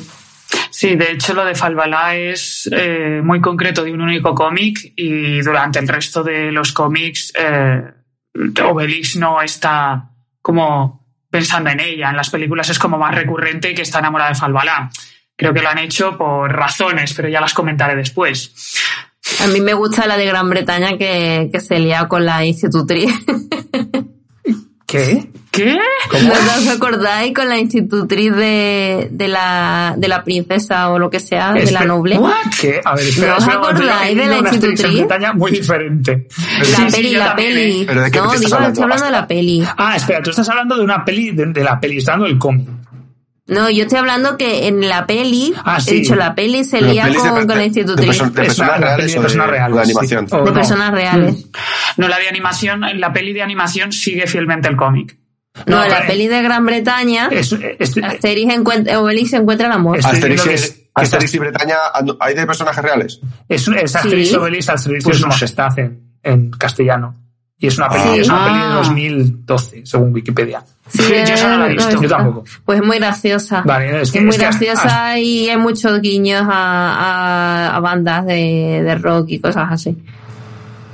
Sí, de hecho lo de Falbalá es eh, muy concreto de un único cómic y durante el resto de los cómics eh, Obelix no está como pensando en ella. En las películas es como más recurrente que está enamorada de Falbalá. Creo que lo han hecho por razones, pero ya las comentaré después. A mí me gusta la de Gran Bretaña que, que se lía con la institutriz. ¿Qué? ¿Qué? ¿No os acordáis con la institutriz de, de, la, de la princesa o lo que sea, de la noble? ¿What? ¿Qué? A ver, espera, ¿No os acordáis de la una institutriz? Bretaña muy diferente. La Sí, peli, yo la peli. ¿eh? ¿Pero de qué no, digo, hablando? estoy hablando de la peli. Ah, espera, tú estás hablando de una peli, de, de la peli, estás hablando del cómic. No, yo estoy hablando que en la peli, Ah, he dicho, la peli se Pero lía de con, con la de institutriz. de Es una- personas la reales peli de o de- personas reales, de animación. De personas reales. No, la de animación, la peli de animación sigue fielmente el cómic. No, No, en la vale. peli de Gran Bretaña, Es- es- Asterix encuentra, Obelix encuentra el amor. Es- Asterix, es- es- que Asterix y Bretaña, ¿hay de personajes reales? Es, es Asterix Sí. Obelix al servicio Pues de su no sé. majestad en, en castellano. Y es una peli, Ah. es una peli de Ah. 2012, según Wikipedia. Sí, *laughs* yo esa no la he eh, visto. no, Yo tampoco. Pues es muy graciosa. Vale, es que es muy es que- graciosa y hay muchos guiños a, a, a bandas de, de rock y cosas así.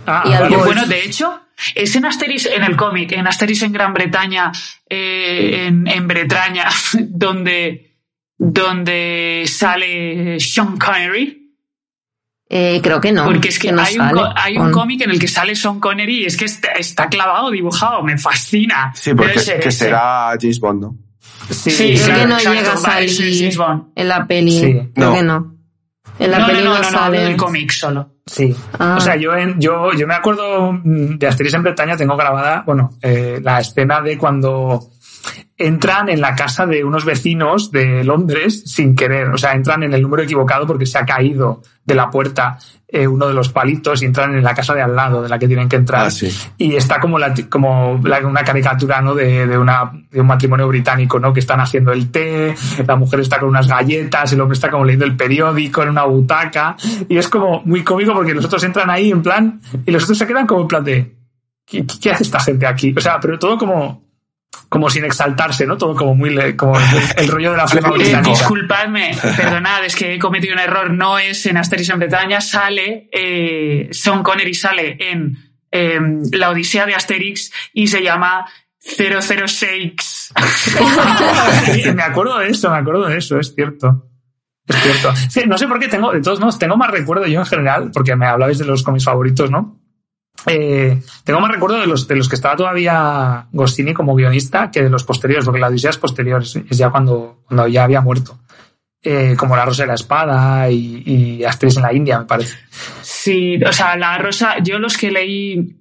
Ah, y vale. Bueno, de hecho, es en Asteris, en el cómic, en Asteris en Gran Bretaña, eh, en, en Bretaña, *laughs* donde, donde sale Sean Connery. Eh, creo que no. Porque es que no hay, un, hay un cómic en el que sale Sean Connery y es que está, está clavado, dibujado, me fascina. Sí, porque que ese. será James Bond, ¿no? Sí, Sí, Creo claro, que no llega a sí, salir James Bond. en la peli. Sí. Creo No. que no. En la no, peli no, no, no, hablo del cómic solo. Sí. Ah. O sea, yo, en- yo, yo me acuerdo mm, de Asterix en Bretaña, tengo grabada, bueno, eh, la escena de cuando entran en la casa de unos vecinos de Londres sin querer. O sea, entran en el número equivocado porque se ha caído de la puerta eh, uno de los palitos y entran en la casa de al lado de la que tienen que entrar. Ah, sí. Y está como, la, como la- una caricatura ¿no? de, de, una, de un matrimonio británico, ¿no? Que están haciendo el té, la mujer está con unas galletas, el hombre está como leyendo el periódico en una butaca. Y es como muy cómico porque los otros entran ahí en plan, y los otros se quedan como en plan de, ¿qué, qué hace esta gente aquí? O sea, pero todo como, como sin exaltarse, ¿no? Todo como muy, le- como el, rollo de la flema *laughs* Eh, disculpadme, *laughs* perdonad, es que he cometido un error. No es en Asterix en Bretaña, sale, eh, Sean Connery sale en eh, La Odisea de Asterix y se llama 006. Sí, *laughs* me acuerdo de eso, me acuerdo de eso, es cierto. Es cierto. Sí, no sé por qué tengo, de todos modos, tengo más recuerdo yo en general, porque me hablabais de los cómics favoritos, ¿no? Eh, tengo más recuerdo de los, de los que estaba todavía Goscinny como guionista que de los posteriores, porque la Odisea es posterior, es, ya cuando, cuando ya había muerto. Eh, como La Rosa de la Espada y, y Asterix en la India, me parece. Sí, o sea, La Rosa, yo los que leí,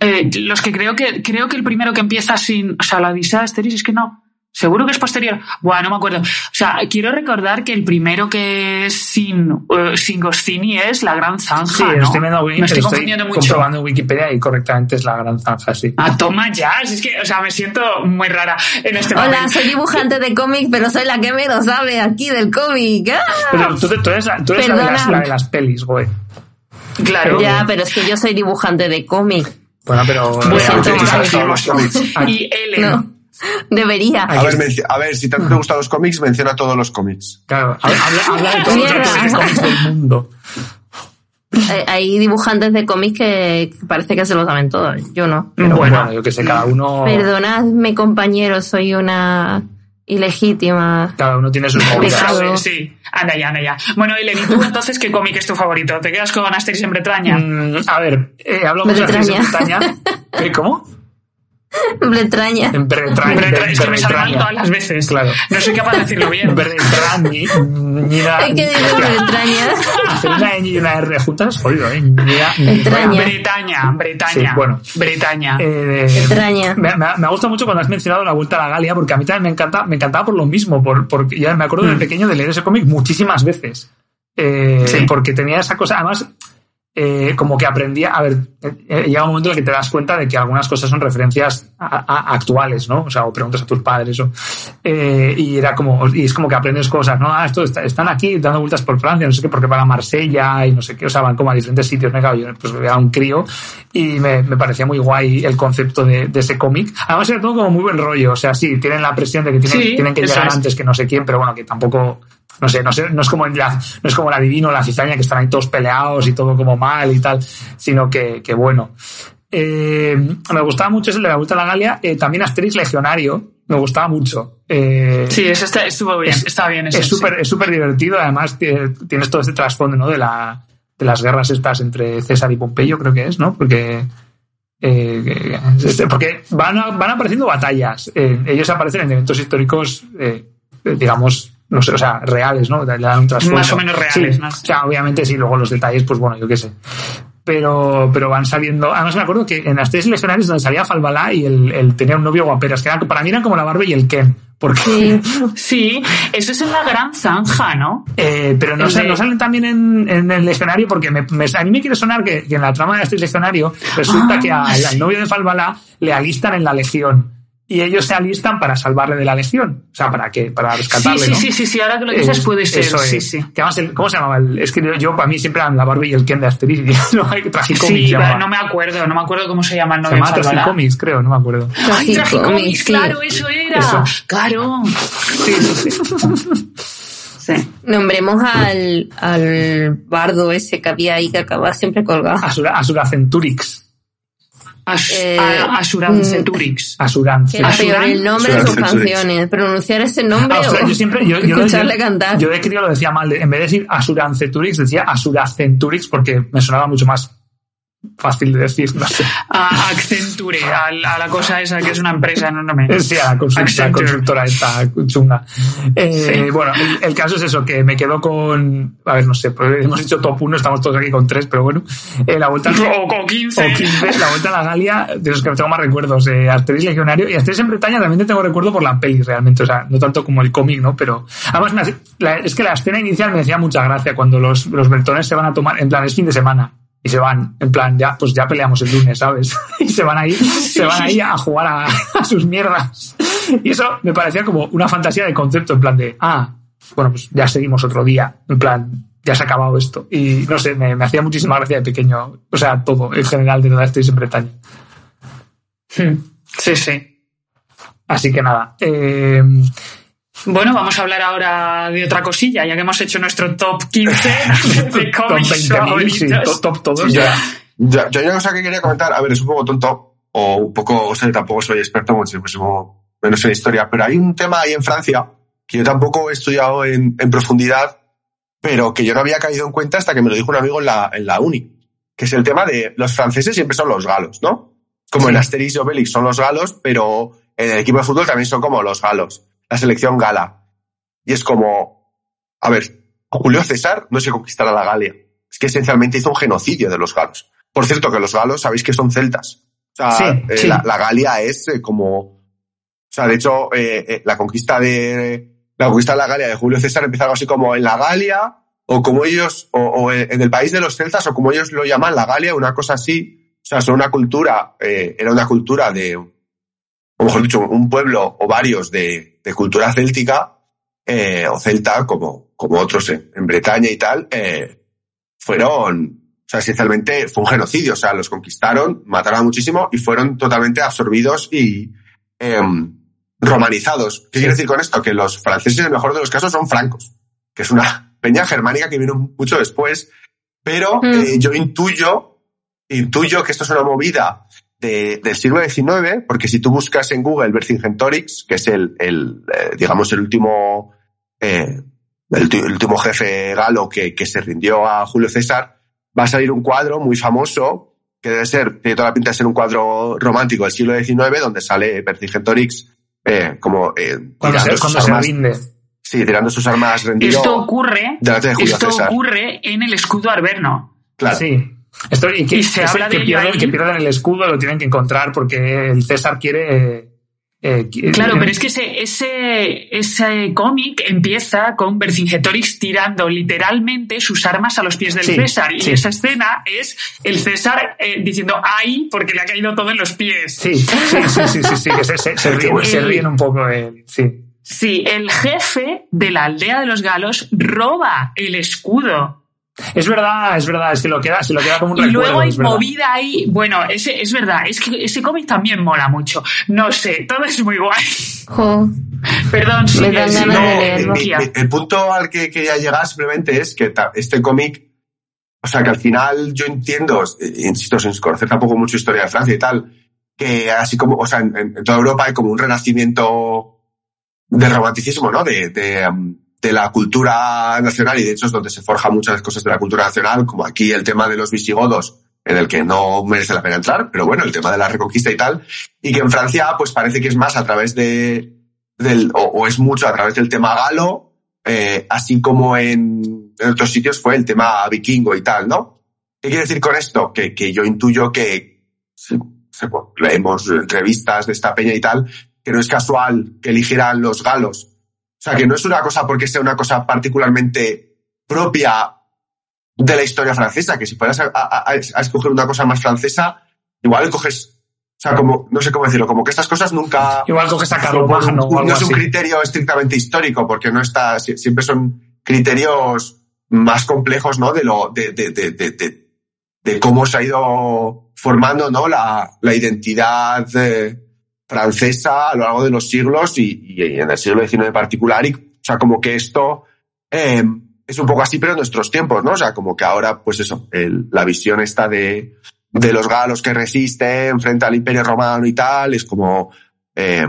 eh, los que creo que, creo que el primero que empieza sin, o sea, La Odisea Asterix es que no. Seguro que es posterior. Bueno, no me acuerdo. O sea, quiero recordar que el primero que es sin, eh, sin Goscinny es La Gran Zanja, Sí, ¿no? estoy, viendo, me estoy estoy confundiendo mucho. comprobando en Wikipedia y correctamente es la gran zanja, sí. Ah, toma ya, si es que, o sea, me siento muy rara en este Hola, momento. soy dibujante de cómic, pero soy la que menos sabe aquí del cómic. ¡Ah! Pero tú, tú eres, la, tú eres la, de las, Perdona. la de las pelis, güey. Claro. Ya, pero es que yo soy dibujante de cómic. Bueno, pero... Bueno, cómics. Y Ellen. Debería. A ver, menci- a ver, si tanto te gustan los cómics, menciona todos los cómics. Claro, habla, habla de todos los cómics del mundo. Hay dibujantes de cómics que parece que se lo saben todo. Yo no. Pero Bueno. bueno, yo que sé, cada uno, Perdonadme, compañeros, soy una ilegítima. cada uno tiene sus movidas. Sí, anda ya, anda ya. Bueno, ¿y tú entonces qué cómic es tu favorito? ¿Te quedas con Asterix en Bretaña? Mm, a ver, eh, hablamos de. Asterix en Bretaña. ¿Eh, *laughs* ¿Cómo? Bretaña. En Bretaña. Es que me sale mal todas las veces. Claro. No soy capaz de decirlo bien. Bretaña. Hay que decir Bretaña. Hacer una ñ y una R juntas es jodido, ¿eh? Ña- Bretaña. Bretaña, bueno. Bretaña. Eh, Bretaña. Me, me, me gusta mucho cuando has mencionado la vuelta a la Galia, porque a mí también me encanta, me encantaba por lo mismo, por, porque ya me acuerdo de Mm. pequeño de leer ese cómic muchísimas veces. Eh, Sí. Porque tenía esa cosa, además, eh, como que aprendía, a ver, eh, eh, llega un momento en el que te das cuenta de que algunas cosas son referencias a- a- actuales, ¿no? O sea, o preguntas a tus padres, o, eh, y era como, y es como que aprendes cosas, ¿no? Ah, esto está- están aquí dando vueltas por Francia, no sé qué, porque van a Marsella y no sé qué, o sea, van como a diferentes sitios, me cago, yo pues era un crío y me, me parecía muy guay el concepto de, de ese cómic. Además era todo como muy buen rollo, o sea, sí, tienen la presión de que tienen, Sí, tienen que llegar es. antes que no sé quién, pero bueno, que tampoco, no sé, no sé, no es como en la, no es como la Divino o la Cizaña que están ahí todos peleados y todo como mal y tal, sino que, que bueno. Eh, me gustaba mucho ese de la Vuelta a la Galia, eh, también Asterix Legionario, me gustaba mucho. Eh, Sí, eso está, estuvo bien, es- está bien. Eso, es súper es súper divertido, además tie- tienes todo este trasfondo, ¿no? De la de las guerras estas entre César y Pompeyo, creo que es, ¿no? Porque eh, porque van, a- van apareciendo batallas. Eh, ellos aparecen en eventos históricos, eh, digamos, no sé, o sea, reales, ¿no? Le dan un trasfondo. Más o menos reales, Sí, ¿no? O sea, obviamente sí, luego los detalles, pues bueno, yo qué sé. Pero, pero van saliendo. Además, me acuerdo que en las tres donde salía Falbalá y él, él tenía un novio guaperas, que eran, para mí eran como la Barbie y el Ken. Porque, Sí. *laughs* Sí, eso es en la Gran Zanja, ¿no? Eh, pero no, El sa- de- no salen también en, en el legionario porque me- me- a mí me quiere sonar que, que en la trama de este legionario resulta Ah, que al, sí. al novio de Falbalá le alistan en la legión y ellos se alistan para salvarle de la legión, o sea, para que para Sí, rescatarle. sí, ¿no? sí, sí, sí, ahora que lo dices Eh, puede ser. eso Sí, es. sí. Que además el- ¿Cómo se llamaba? El, es que yo, para mí siempre eran la Barbie y el Ken de Asterix. *laughs* no hay Tragicomics. Sí, se pero no me acuerdo, no me acuerdo cómo se llama el se novio de llamaba. Tragicomics, creo, no me acuerdo. ¡Ay, Tragicomics! sí. Claro, eso era. Eso. Claro. Sí, sí, sí. Sí. Nombremos al, al bardo ese que había ahí que acababa siempre colgado. Asura, Asuracenturix. As, Eh, a- Asuranceturix. Asurance. Que era peor el nombre de sus canciones. Pronunciar ese nombre Ah, o yo siempre, yo, yo, escucharle yo- cantar. yo de crío lo decía mal. En vez de decir Asuranceturix, decía Asuracenturix porque me sonaba mucho más fácil de decir. No sé. A Accenture, a, la- a la cosa esa que es una empresa, no, no me. Sí, a la, consul- la Accenture. consultora esta chunga. Eh, Sí. Bueno, el, el caso es eso, que me quedo con. A ver, no sé, pues hemos dicho top 1, estamos todos aquí con 3, pero bueno. Eh, la vuelta. *laughs* O, o 15. o 15, la vuelta a la Galia, de los que tengo más recuerdos, eh, Asterix Legionario y Asterix en Bretaña también te tengo recuerdo por la peli realmente, o sea, no tanto como el cómic, ¿no? Pero además me hace- la- es que la escena inicial me hacía mucha gracia cuando los, los bretones se van a tomar, en plan, es fin de semana. Y se van, en plan, ya, pues ya peleamos el lunes, ¿sabes? *laughs* Y se van ahí, se van ahí a jugar a, a sus mierdas. Y eso me parecía como una fantasía de concepto, en plan de, ah, bueno, pues ya seguimos otro día, en plan, ya se ha acabado esto. Y no sé, me, me hacía muchísima gracia de pequeño, o sea, todo, en general, de toda Asterix en Bretaña. Sí, sí. Así que nada. eh, Bueno, vamos a hablar ahora de otra cosilla, ya que hemos hecho nuestro top 15 *laughs* de top cómics 20.000, sí, favoritos. top, top todos. Ya, ya, yo hay una cosa que quería comentar, a ver, es un poco tonto, o un poco, o sea, tampoco soy experto, muchísimo menos en historia, pero hay un tema ahí en Francia que yo tampoco he estudiado en, en profundidad, pero que yo no había caído en cuenta hasta que me lo dijo un amigo en la, en la uni, que es el tema de los franceses siempre son los galos, ¿no? Como Sí. en Asterix y Obelix son los galos, pero en el equipo de fútbol también son como los galos, la selección gala. Y es como, a ver, Julio César no se conquistará la Galia, es que esencialmente hizo un genocidio de los galos. Por cierto, que los galos sabéis que son celtas. O sea, Sí, eh, sí. La, la Galia es eh, como. O sea, de hecho, eh, la conquista de. La conquista de la Galia de Julio César empieza algo así como en la Galia, o como ellos, o, o en el país de los celtas, o como ellos lo llaman, la Galia, una cosa así. O sea, son una cultura, era una cultura de, o mejor dicho, un pueblo o varios de, de cultura céltica, eh, o celta, como, como otros en, en Bretaña y tal, eh, fueron, o sea, esencialmente fue un genocidio, o sea, los conquistaron, mataron a muchísimo y fueron totalmente absorbidos y em, romanizados. ¿Qué quiere decir con esto? Que los franceses, en el mejor de los casos, son francos, que es una *laughs* peña germánica que vino mucho después, pero Mm. eh, yo intuyo, intuyo que esto es una movida de- del siglo XIX, porque si tú buscas en Google Vercingetorix, que es el, el eh, digamos, el último, eh, el, ti- el último jefe galo que, que se rindió a Julio César, va a salir un cuadro muy famoso, que debe ser, tiene toda la pinta de ser un cuadro romántico del siglo XIX, donde sale Vercingetorix eh, como eh, Cuando, se, tirando, sus cuando se rinde. sí, tirando sus armas rendido Esto ocurre, delante de Julio esto César. ocurre en el escudo arberno. Claro. Sí. Esto, y que, Y se habla que de ello pierden, ahí. que pierden el escudo lo tienen que encontrar porque el César quiere. eh, eh, qui- Claro, eh, pero es que ese, ese, ese cómic empieza con Vercingetorix tirando literalmente sus armas a los pies del Sí, César. Y sí. esa escena es el César eh, diciendo ¡ay! porque le ha caído todo en los pies. Sí, sí, sí, sí, sí, sí, que se, se- se *laughs* ríen, se El- ríen un poco. eh, sí. Sí, el jefe de la aldea de los galos roba el escudo. Es verdad, es verdad, es que lo queda, se lo queda como un Y recuerdo. luego hay movida ahí. Bueno, ese, es verdad, es que ese cómic también mola mucho. No sé, todo es muy guay. Jo, Perdón, sí, Me sí, no, de mi- mi- el punto al que quería llegar simplemente es que este cómic, o sea, que al final yo entiendo, insisto, sin conocer tampoco mucho historia de Francia y tal, que así como, o sea, en, en toda Europa hay como un renacimiento del romanticismo, ¿no? De, de, um, de la cultura nacional y de hecho es donde se forjan muchas cosas de la cultura nacional, como aquí el tema de los visigodos, en el que no merece la pena entrar, pero bueno, el tema de la reconquista y tal, y que en Francia pues parece que es más a través de, del, o, es mucho a través del tema galo, eh, así como en, otros sitios fue el tema vikingo y tal, ¿no? ¿Qué quiere decir con esto? Que, que yo intuyo que leemos entrevistas de esta peña y tal, que no es casual que eligieran los galos. O sea, que no es una cosa porque sea una cosa particularmente propia de la historia francesa, que si fueras a, a- a- escoger una cosa más francesa, igual coges, o sea, como, no sé cómo decirlo, como que estas cosas nunca... Igual coges a Carlomagno o no algo es un criterio estrictamente histórico, porque no está, si- siempre son criterios más complejos, ¿no? De lo, de, de, de, de, de- de cómo se ha ido formando, ¿no? La, la identidad eh, francesa a lo largo de los siglos y, y en el siglo XIX en particular. Y, o sea, como que esto eh, es un poco así, pero en nuestros tiempos, ¿no? O sea, como que ahora, pues eso, el, la visión esta de, de los galos que resisten frente al Imperio Romano y tal, es como, eh,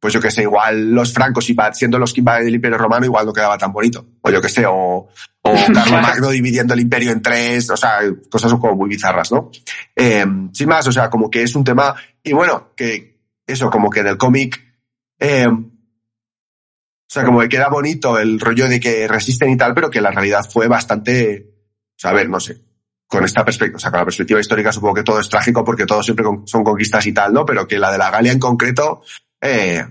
pues yo que sé, igual los francos siendo los que invaden el Imperio Romano igual no quedaba tan bonito. O yo que sé, o, o *laughs* Magno dividiendo el imperio en tres, o sea, cosas como muy bizarras, ¿no? Eh, sin más, o sea, como que es un tema, y bueno, que eso, como que en el cómic, eh, o sea, como que queda bonito el rollo de que resisten y tal, pero que la realidad fue bastante, o sea, a ver, no sé, con esta perspectiva, o sea, con la perspectiva histórica supongo que todo es trágico porque todo siempre son conquistas y tal, ¿no? Pero que la de la Galia en concreto, eh,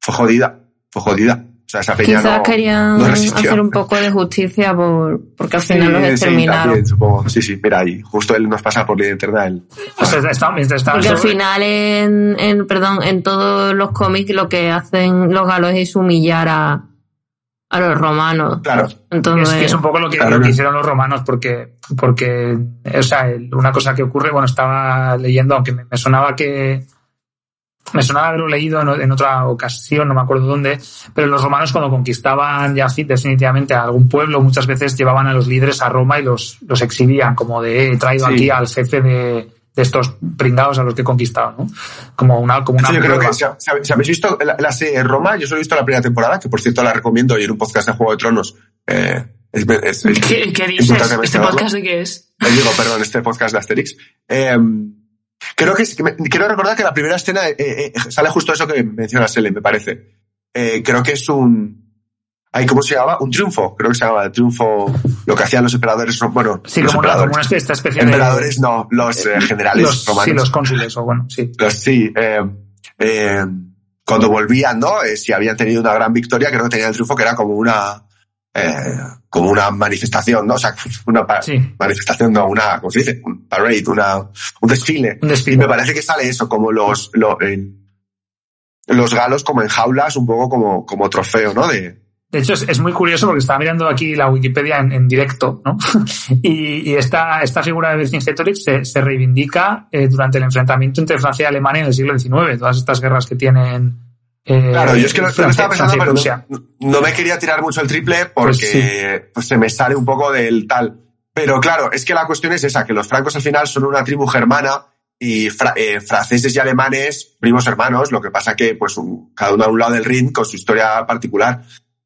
fue jodida, fue jodida. Sea, esa peña Quizás querían hacer un poco de justicia por, porque al final los exterminaron. Sí, supongo. sí, sí, mira ahí, justo él nos pasa por la eterna. El... porque al final en, en, perdón, en todos los cómics lo que hacen los galos es humillar a, a los romanos. Claro. Entonces, es, que es un poco lo que, lo que, hicieron los romanos, porque, porque, o sea, una cosa que ocurre, bueno, estaba leyendo, aunque me sonaba que, me sonaba haberlo leído en, otra ocasión, no me acuerdo dónde, pero los romanos cuando conquistaban ya definitivamente a algún pueblo, muchas veces llevaban a los líderes a Roma y los, los exhibían como de he traído aquí al jefe de, de estos pringados a los que he conquistado, ¿no? Como una, como una yo creo que si, habéis visto la, serie Roma, yo solo he visto la primera temporada, que por cierto la recomiendo y en un podcast de Juego de Tronos. Eh, es, ¿Qué, ¿Qué, dices? ¿Este podcast de qué es? digo, perdón, este podcast de Asterix. Eh, Creo que, quiero recordar que la primera escena eh, eh, sale justo eso que menciona Sele, me parece. Eh, creo que es un, ahí cómo se llama, un triunfo, creo que se llama el triunfo, lo que hacían los emperadores, bueno, sí, los como. Una, como una especie emperadores no, los generales los, romanos. Sí, los cónsules, o bueno, sí. Los, sí, cuando volvían, ¿no? si habían tenido una gran victoria, creo que tenían el triunfo que era como una, eh, como una manifestación, ¿no? O sea, una manifestación, no, una, ¿cómo se dice? Un parade, una, un desfile. Un desfile. Y me parece que sale eso, como los, los, los galos como en jaulas, un poco como, como trofeo, ¿no? De, de hecho, es, muy curioso porque estaba mirando aquí la Wikipedia en, directo, ¿no? *laughs* y, y esta, esta figura de Vercingetorix se, se reivindica eh, durante el enfrentamiento entre Francia y Alemania en el siglo XIX, todas estas guerras que tienen eh, claro, yo es que lo, estaba pensando, pero no, me quería tirar mucho el triple porque pues, pues, se me sale un poco del tal. Pero claro, es que la cuestión es esa, que los francos al final son una tribu germana y eh, franceses y alemanes, primos hermanos, lo que pasa que pues cada uno a un lado del ring con su historia particular.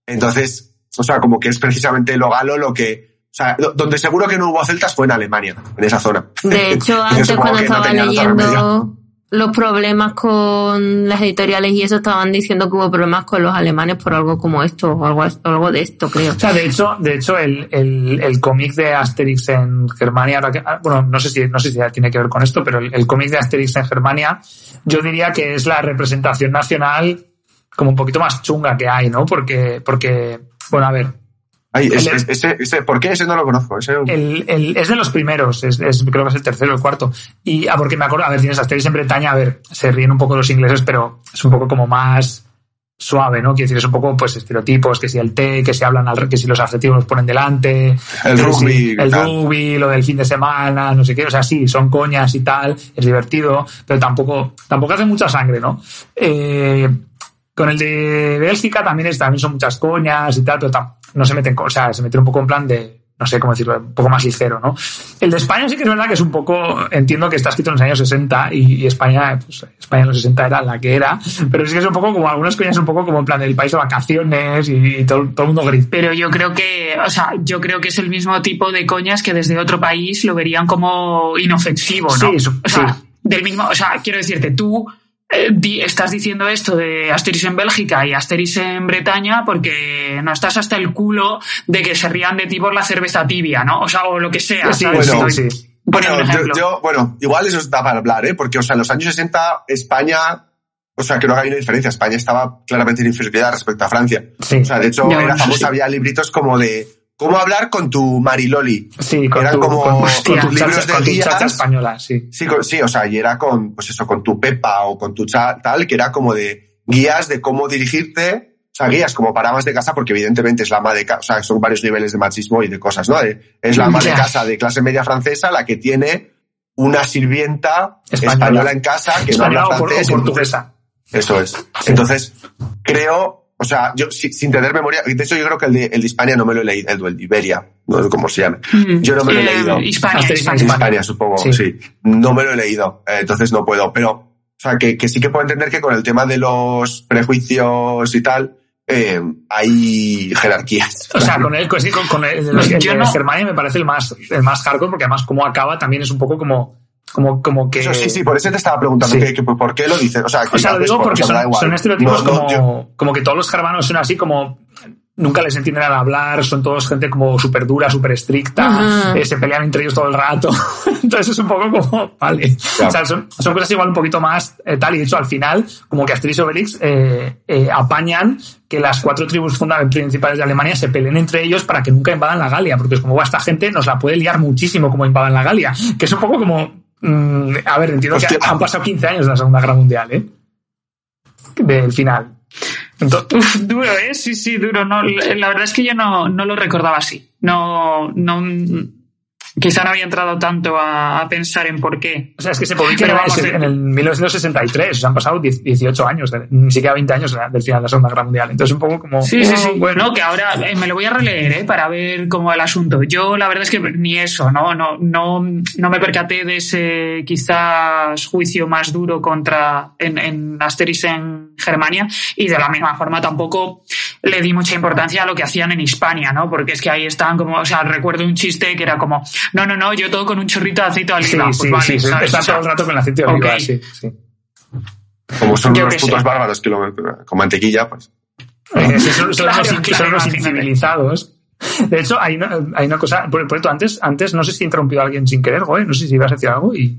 Entonces, o sea, como que es precisamente lo galo lo que, o sea, donde seguro que no hubo celtas fue en Alemania, en esa zona. De hecho, *laughs* antes cuando estaba leyendo los problemas con las editoriales y eso estaban diciendo que hubo problemas con los alemanes por algo como esto o algo, algo de esto, creo. O sea, de hecho, de hecho el, el, el cómic de Asterix en Germania, ah, bueno, no sé si, no sé si tiene que ver con esto, pero el, el cómic de Asterix en Germania, yo diría que es la representación nacional como un poquito más chunga que hay, ¿no? Porque, porque, bueno, a ver, ese, ¿Por qué ese no lo conozco? Ese... El, es de los primeros, es, creo que es el tercero o el cuarto. Y ah, porque me acuerdo, a ver, tienes Asterix en Bretaña, a ver, se ríen un poco los ingleses, pero es un poco como más suave, ¿no? Quiero decir, es un poco, pues, estereotipos, que si el té, que si hablan al, que si los adjetivos los ponen delante. El rugby. el rugby, lo del fin de semana, no sé qué. O sea, sí, son coñas y tal, es divertido, pero tampoco, tampoco hace mucha sangre, ¿no? Eh, con el de Bélgica también, es, también son muchas coñas y tal, pero no se meten, o sea, se meten un poco en plan de, no sé cómo decirlo, un poco más ligero, ¿no? El de España sí que es verdad que es un poco, entiendo que está escrito en los años 60 y, España, pues España en los 60 era la que era, pero sí que es un poco como algunas coñas un poco como en plan del país de vacaciones y, todo, todo, el mundo gris. Pero yo creo que, o sea, yo creo que es el mismo tipo de coñas que desde otro país lo verían como inofensivo, ¿no? Sí, o sea, del mismo, o sea, quiero decirte, tú, eh, estás diciendo esto de Asterix en Bélgica y Asterix en Bretaña porque no estás hasta el culo de que se rían de ti por la cerveza tibia, ¿no? O sea, o lo que sea. Bueno, sí. Bueno, bueno, igual eso está para hablar, ¿eh? Porque, o sea, en los años 60 España, o sea, creo que hay una diferencia. España estaba claramente en inferioridad respecto a Francia. O sea, de hecho, era famoso, había libritos como de ¿Cómo hablar con tu Mariloli? Sí, con Eran tu, como con, tus libros de guías. española, sí. Sí, sí, o sea, y era con, pues eso, con tu Pepa o con tu chat, tal, que era como de guías de cómo dirigirte, o sea, guías como para más de casa, porque evidentemente es la ama de casa, o sea, son varios niveles de machismo y de cosas, ¿no? Es la ama de casa de clase media francesa la que tiene una sirvienta española, en casa que no habla francés. O portuguesa. Eso es. Entonces, creo O sea, yo sin tener memoria, de hecho yo creo que el de, el de Hispania no me lo he leído, el de Iberia, no sé cómo se llama. Mm. Yo no me lo he Eh, leído. Hispania, Hispania. Hispania, supongo, Sí. sí. No me lo he leído, eh, entonces no puedo. Pero, o sea, que, que sí que puedo entender que con el tema de los prejuicios y tal, eh, hay jerarquías. O sea, con el, con, sí, con- con el, *laughs* el- el de no- Germania me parece el más, el más hardcore, porque además como acaba también es un poco como, como, como que... Eso sí, sí, por eso te estaba preguntando Sí. que, que por qué lo dicen. O sea, O sea, lo digo por- porque o sea, me da son, igual. son estereotipos No, como, yo- como que todos los germanos son así como nunca les entienden al hablar, son todos gente como súper dura, súper estricta, eh, se pelean entre ellos todo el rato. *laughs* Entonces es un poco como, vale. O sea, son, son cosas igual un poquito más eh, tal, y de hecho al final, como que Asterix y Obelix eh, eh, apañan que las cuatro tribus fundamentales principales de Alemania se peleen entre ellos para que nunca invadan la Galia, porque es como, "Buah, esta gente nos la puede liar muchísimo como invadan la Galia, que es un poco como, mm, a ver, entiendo Hostia. que han pasado 15 años de la Segunda Guerra Mundial, ¿eh? Del final. Entonces, Uf, duro, ¿eh? Sí, sí, duro. No, la verdad es que yo no, no lo recordaba así. No, no, quizá no había entrado tanto a, a pensar en por qué. o sea, es que se publica en, vamos, eh. en el 1963, o sea, han pasado 10 18 años, de- ni siquiera 20 años de- del final de la Segunda Guerra Mundial. Entonces, un poco como. Sí, sí, sí. Bueno, que ahora eh, me lo voy a releer, ¿eh? Para ver cómo va el asunto. Yo, la verdad es que ni eso, ¿no? No, no, no me percaté de ese quizás juicio más duro contra en, en Asterix en Germania y de la misma forma tampoco le di mucha importancia a lo que hacían en Hispania, ¿no? Porque es que ahí estaban como, o sea, recuerdo un chiste que era como, no, no, no, yo todo con un chorrito de aceite de Sí, oliva. Pues sí, vale, sí, sí. ¿sabes? Está todo el rato con el aceite de oliva, sí, sí. Como son Yo unos sé. putos bárbaros que lo, con mantequilla, pues. Eh, son, son Claro, unos, in- claro, son unos imagínate. incivilizados. De hecho, hay una, hay una cosa, por, por cierto, antes, antes no sé si he interrumpido a alguien sin querer, güey, no sé si ibas a decir algo y...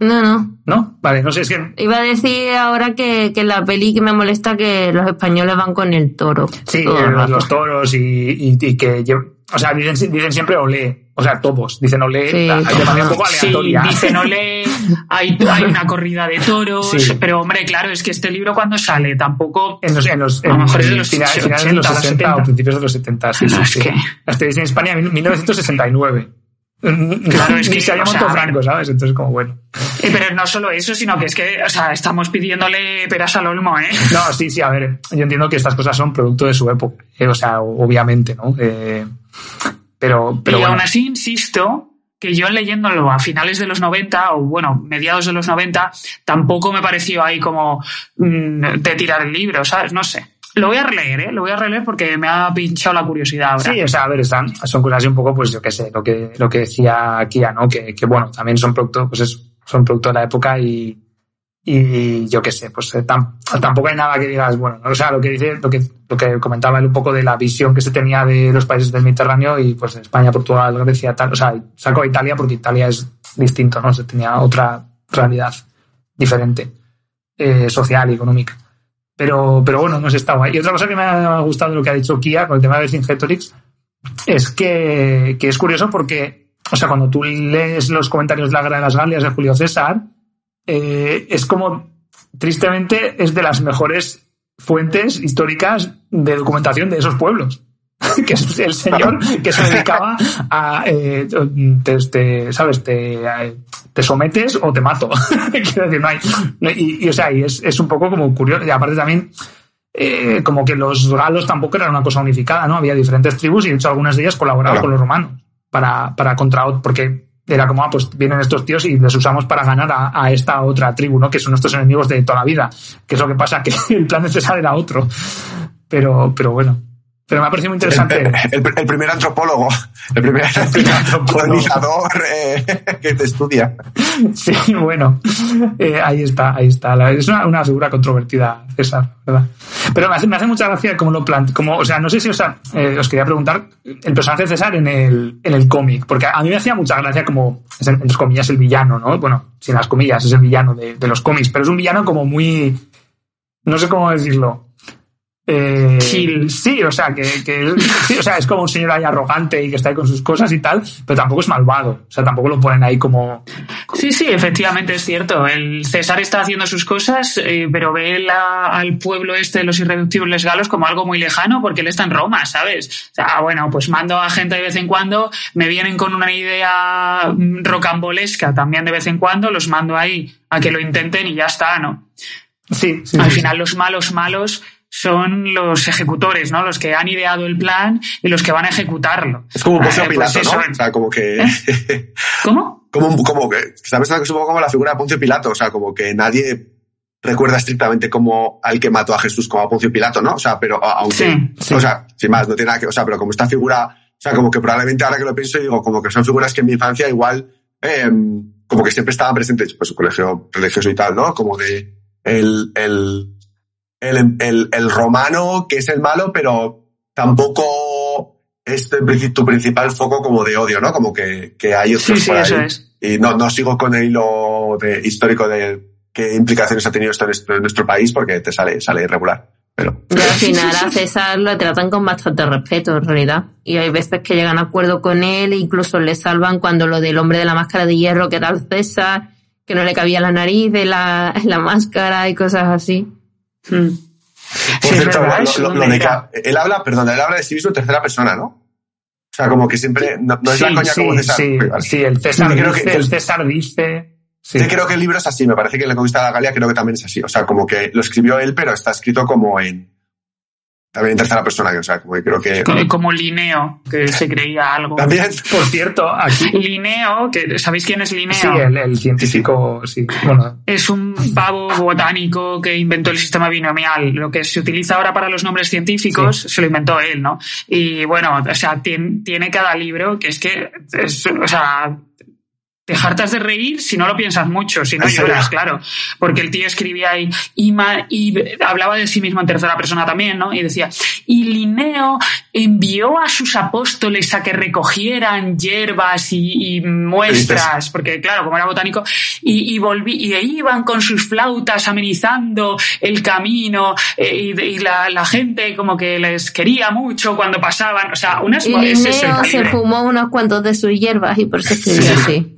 No, no. ¿No? Vale, no sé, es que... Iba a decir ahora que, que en la peli que me molesta que los españoles van con el toro. Sí, eh, los, los toros y, y- y que... O sea, dicen, dicen siempre olé. O sea, todos dicen olé Sí. la- de manera un poco Sí, aleatoria. dice no lee, hay, hay una corrida de toros, Sí. pero hombre, claro, es que este libro cuando sale tampoco... En los, en los, A lo en mejor es de los finales, finales de los 80, 60 o 70. principios de los 70, sí, sí, Es sí. que- Asterix en España, 1969. Claro, es *laughs* Ni que, se haya o sea. Franco, ¿sabes? Entonces, como bueno. Pero no solo eso, sino que es que, o sea, estamos pidiéndole peras al olmo, ¿eh? *laughs* No, sí, sí, a ver, yo entiendo que estas cosas son producto de su época, eh, o sea, obviamente, ¿no? Eh, pero, pero y bueno, aún así insisto que yo leyéndolo a finales de los 90 o bueno, mediados de los 90, tampoco me pareció ahí como mm, de tirar el libro, ¿sabes? No sé. Lo voy a releer, ¿eh? Lo voy a releer porque me ha pinchado la curiosidad ahora. sí, o sea, a ver, están, son cosas así un poco, pues yo qué sé, lo que, lo que decía Kia, ¿no? Que, que bueno, también son producto, pues es, son producto de la época y, y yo qué sé, pues eh, tam- tampoco hay nada que digas, bueno, o sea, lo que dice, lo que, lo que comentaba él un poco de la visión que se tenía de los países del Mediterráneo y pues España, Portugal, Grecia, tal, o sea, sacó a Italia porque Italia es distinto, ¿no? Se tenía otra realidad diferente, eh, social y económica. Pero, pero bueno, no sé, está guay. Y otra cosa que me ha gustado de lo que ha dicho Kia con el tema de Vercingetorix es que, que es curioso porque, o sea, cuando tú lees los comentarios de la Guerra de las Galias de Julio César, eh, es como, tristemente, es de las mejores fuentes históricas de documentación de esos pueblos. *laughs* que es el señor que se dedicaba a, eh, ¿sabes? Te, eh, te sometes o te mato. *laughs* Quiero decir, no hay, y, y, o sea, y es, es un poco como curioso. Y aparte también, eh, como que los galos tampoco eran una cosa unificada, ¿no? Había diferentes tribus y de hecho algunas de ellas colaboraban Claro. con los romanos para, para contra porque era como, ah, pues vienen estos tíos y les usamos para ganar a, a esta otra tribu, ¿no? Que son nuestros enemigos de toda la vida. Que es lo que pasa, que *laughs* el plan de César era otro. Pero, pero bueno. Pero me ha parecido muy El, interesante. el- el primer antropólogo, el primer, *laughs* colonizador eh, que te estudia. Sí, bueno, eh, ahí está, ahí está. Es una, una figura controvertida, César, ¿verdad? Pero me hace, me hace mucha gracia como lo plantea, como, o sea, no sé si eh, os quería preguntar el personaje de César en el, en el cómic, porque a mí me hacía mucha gracia como, entre comillas, el villano, ¿no? Bueno, sin las comillas, es el villano de, de los cómics, pero es un villano como muy, no sé cómo decirlo. Eh, Chill. Sí, o sea, que, que- sí, o sea, es como un señor ahí arrogante y que está ahí con sus cosas y tal, pero tampoco es malvado. O sea, tampoco lo ponen ahí como, Sí, sí, efectivamente es cierto. El César está haciendo sus cosas, eh, pero ve la- al pueblo este de los irreductibles galos como algo muy lejano porque él está en Roma, ¿sabes? O sea, bueno, pues mando a gente de vez en cuando, me vienen con una idea rocambolesca también de vez en cuando, los mando ahí a que lo intenten y ya está, ¿no? Sí, sí, Al final los malos malos son los ejecutores, ¿no? Los que han ideado el plan y los que van a ejecutarlo. Es como un Poncio Eh, pues Pilato, ¿no? O sea, como que... ¿Cómo? como, como que... Que es un poco como la figura de Poncio Pilato. O sea, como que nadie recuerda estrictamente como al que mató a Jesús como a Poncio Pilato, ¿no? O sea, pero aunque... Sí, sí. O sea, sin más, no tiene nada que... O sea, pero como esta figura... O sea, como que probablemente ahora que lo pienso digo, como que son figuras que en mi infancia igual... eh, como que siempre estaban presentes, pues un colegio religioso y tal, ¿no? Como de el, el, el, el, el romano que es el malo, pero tampoco es tu princi- tu principal foco como de odio, ¿no? Como que, que hay otros Sí, sí, por ahí. eso es. Y no, no sigo con el hilo de, histórico de qué implicaciones ha tenido esto en nuestro, en nuestro país porque te sale, sale irregular. Pero Y al final a César lo tratan con bastante respeto, en realidad. Y hay veces que llegan a acuerdo con él e incluso le salvan cuando lo del hombre de la máscara de hierro, que era el César, que no le cabía la nariz de la, *laughs* la máscara y cosas así. Mm. Por Sí, cierto, verdad, lo- lo- lo de él habla, perdón, él habla de sí mismo en tercera persona, ¿no? O sea, como que siempre, no, no es sí, la coña sí, como César. sí, Vale. sí, el César creo dice, que- el César dice. Sí. Sí, creo que el libro es así, me parece que la conquista de la Galia creo que también es así. O sea, como que lo escribió él, pero está escrito como en. También en tercera persona, que, o sea, como que creo que. Co- Como Linneo, que se creía algo. También. *laughs* Por cierto, aquí. *laughs* Linneo, que ¿sabéis quién es Linneo? Sí, el, el científico, sí. Bueno, Es un pavo botánico que inventó el sistema binomial. Lo que se utiliza ahora para los nombres científicos se lo inventó él, ¿no? Y bueno, o sea, tiene, tiene cada libro que es que, es, o sea, te hartas de reír si no lo piensas mucho, si no lloras, claro. Porque el tío escribía ahí, y, ma- y hablaba de sí mismo en tercera persona también, ¿no? Y decía, y Linneo envió a sus apóstoles a que recogieran hierbas y, y muestras, porque claro, como era botánico, y, y volví, y ahí iban con sus flautas amenizando el camino, eh, y, la, la gente como que les quería mucho cuando pasaban, o sea, unas Y es se fumó unos cuantos de sus hierbas y por eso escribió así.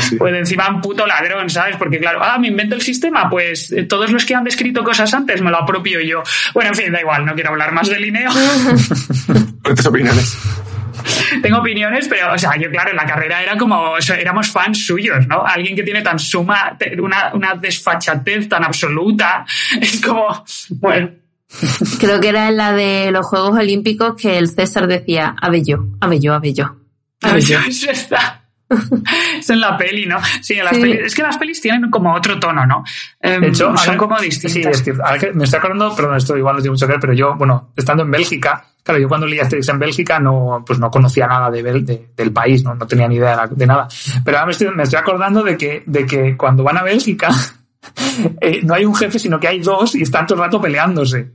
Sí. Pues encima un puto ladrón, ¿sabes? Porque claro, ah, me invento el sistema, pues eh, todos los que han descrito cosas antes me lo apropio yo. Bueno, en fin, da igual, no quiero hablar más de Linneo. Fuertes *laughs* opiniones. Tengo opiniones, pero, o sea, yo, claro, en la carrera era como, o sea, éramos fans suyos, ¿no? Alguien que tiene tan suma, una, una desfachatez tan absoluta, *laughs* es como, bueno, Creo que era en la de los Juegos Olímpicos que el César decía, abello, abello, abello. a ver, eso está. *laughs* Es en la peli, ¿no? Sí, en las Sí. pelis. Es que las pelis tienen como otro tono, ¿no? Em, de hecho, son ahora- como Sí, distintas. es que, ahora que me estoy acordando, perdón, esto igual no tiene mucho que ver, pero yo, bueno, estando en Bélgica, claro, yo cuando leí Asterix en Bélgica no, pues no conocía nada de, del país, no, no tenía ni idea de, la- de nada. Pero ahora me estoy, me estoy acordando de que, de que cuando van a Bélgica, *laughs* eh, no hay un jefe, sino que hay dos y están todo el rato peleándose.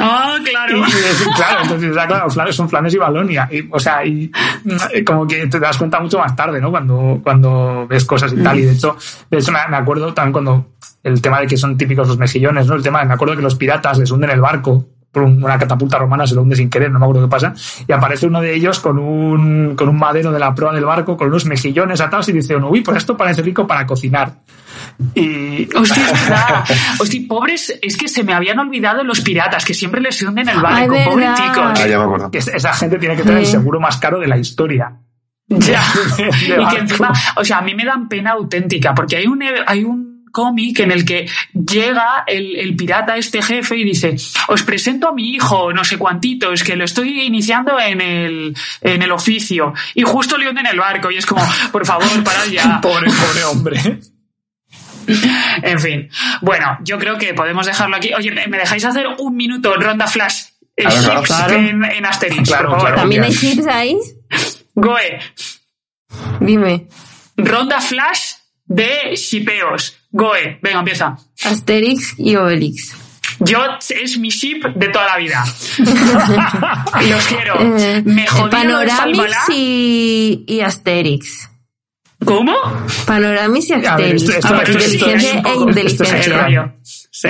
Ah, claro. y es- claro, entonces, o sea, claro, Flandes- son Flandes y Valonia. Y, o sea, y mm, como que te das cuenta mucho más tarde, ¿no? Cuando, cuando ves cosas y tal. Y de hecho, de hecho me, me acuerdo también cuando el tema de que son típicos los mejillones, ¿no? El tema de, me acuerdo que los piratas les hunden el barco por una catapulta romana, se lo hunde sin querer, no me acuerdo qué pasa. Y aparece uno de ellos con un, con un madero de la proa del barco, con unos mejillones atados y dice uno, uy, pues esto parece rico para cocinar. Y, *laughs* Hostia, es verdad. Hostia, pobres, es que se me habían olvidado los piratas, que siempre les hunden el Ay, barco, pobrecicos. Ah, esa gente tiene que tener el seguro más caro de la historia. Ya. *laughs* Y que encima, o sea, a mí me dan pena auténtica, porque hay un, hay un cómic en el que llega el, el pirata, este jefe, y dice, os presento a mi hijo, no sé cuantitos, que lo estoy iniciando en el, en el oficio, y justo le hunden el barco, y es como, por favor, parad ya. *laughs* Pobre, pobre hombre. *laughs* En fin. Bueno, yo creo que podemos dejarlo aquí. Oye, ¿me dejáis hacer un minuto ronda flash? eh, Claro, claro. En, en Asterix, Claro, por favor. claro. ¿También hay chips ahí? Goe, Dime. ronda flash de shipeos. Goe, venga, empieza. Asterix y Obelix. Yo es mi ship de toda la vida. *laughs* Los quiero. Eh, Me Salmalá. y, y Asterix. ¿Cómo? Panoramix y A ver, Asterix. esto- esto- esto- inteligencia e inteligencia. Sí.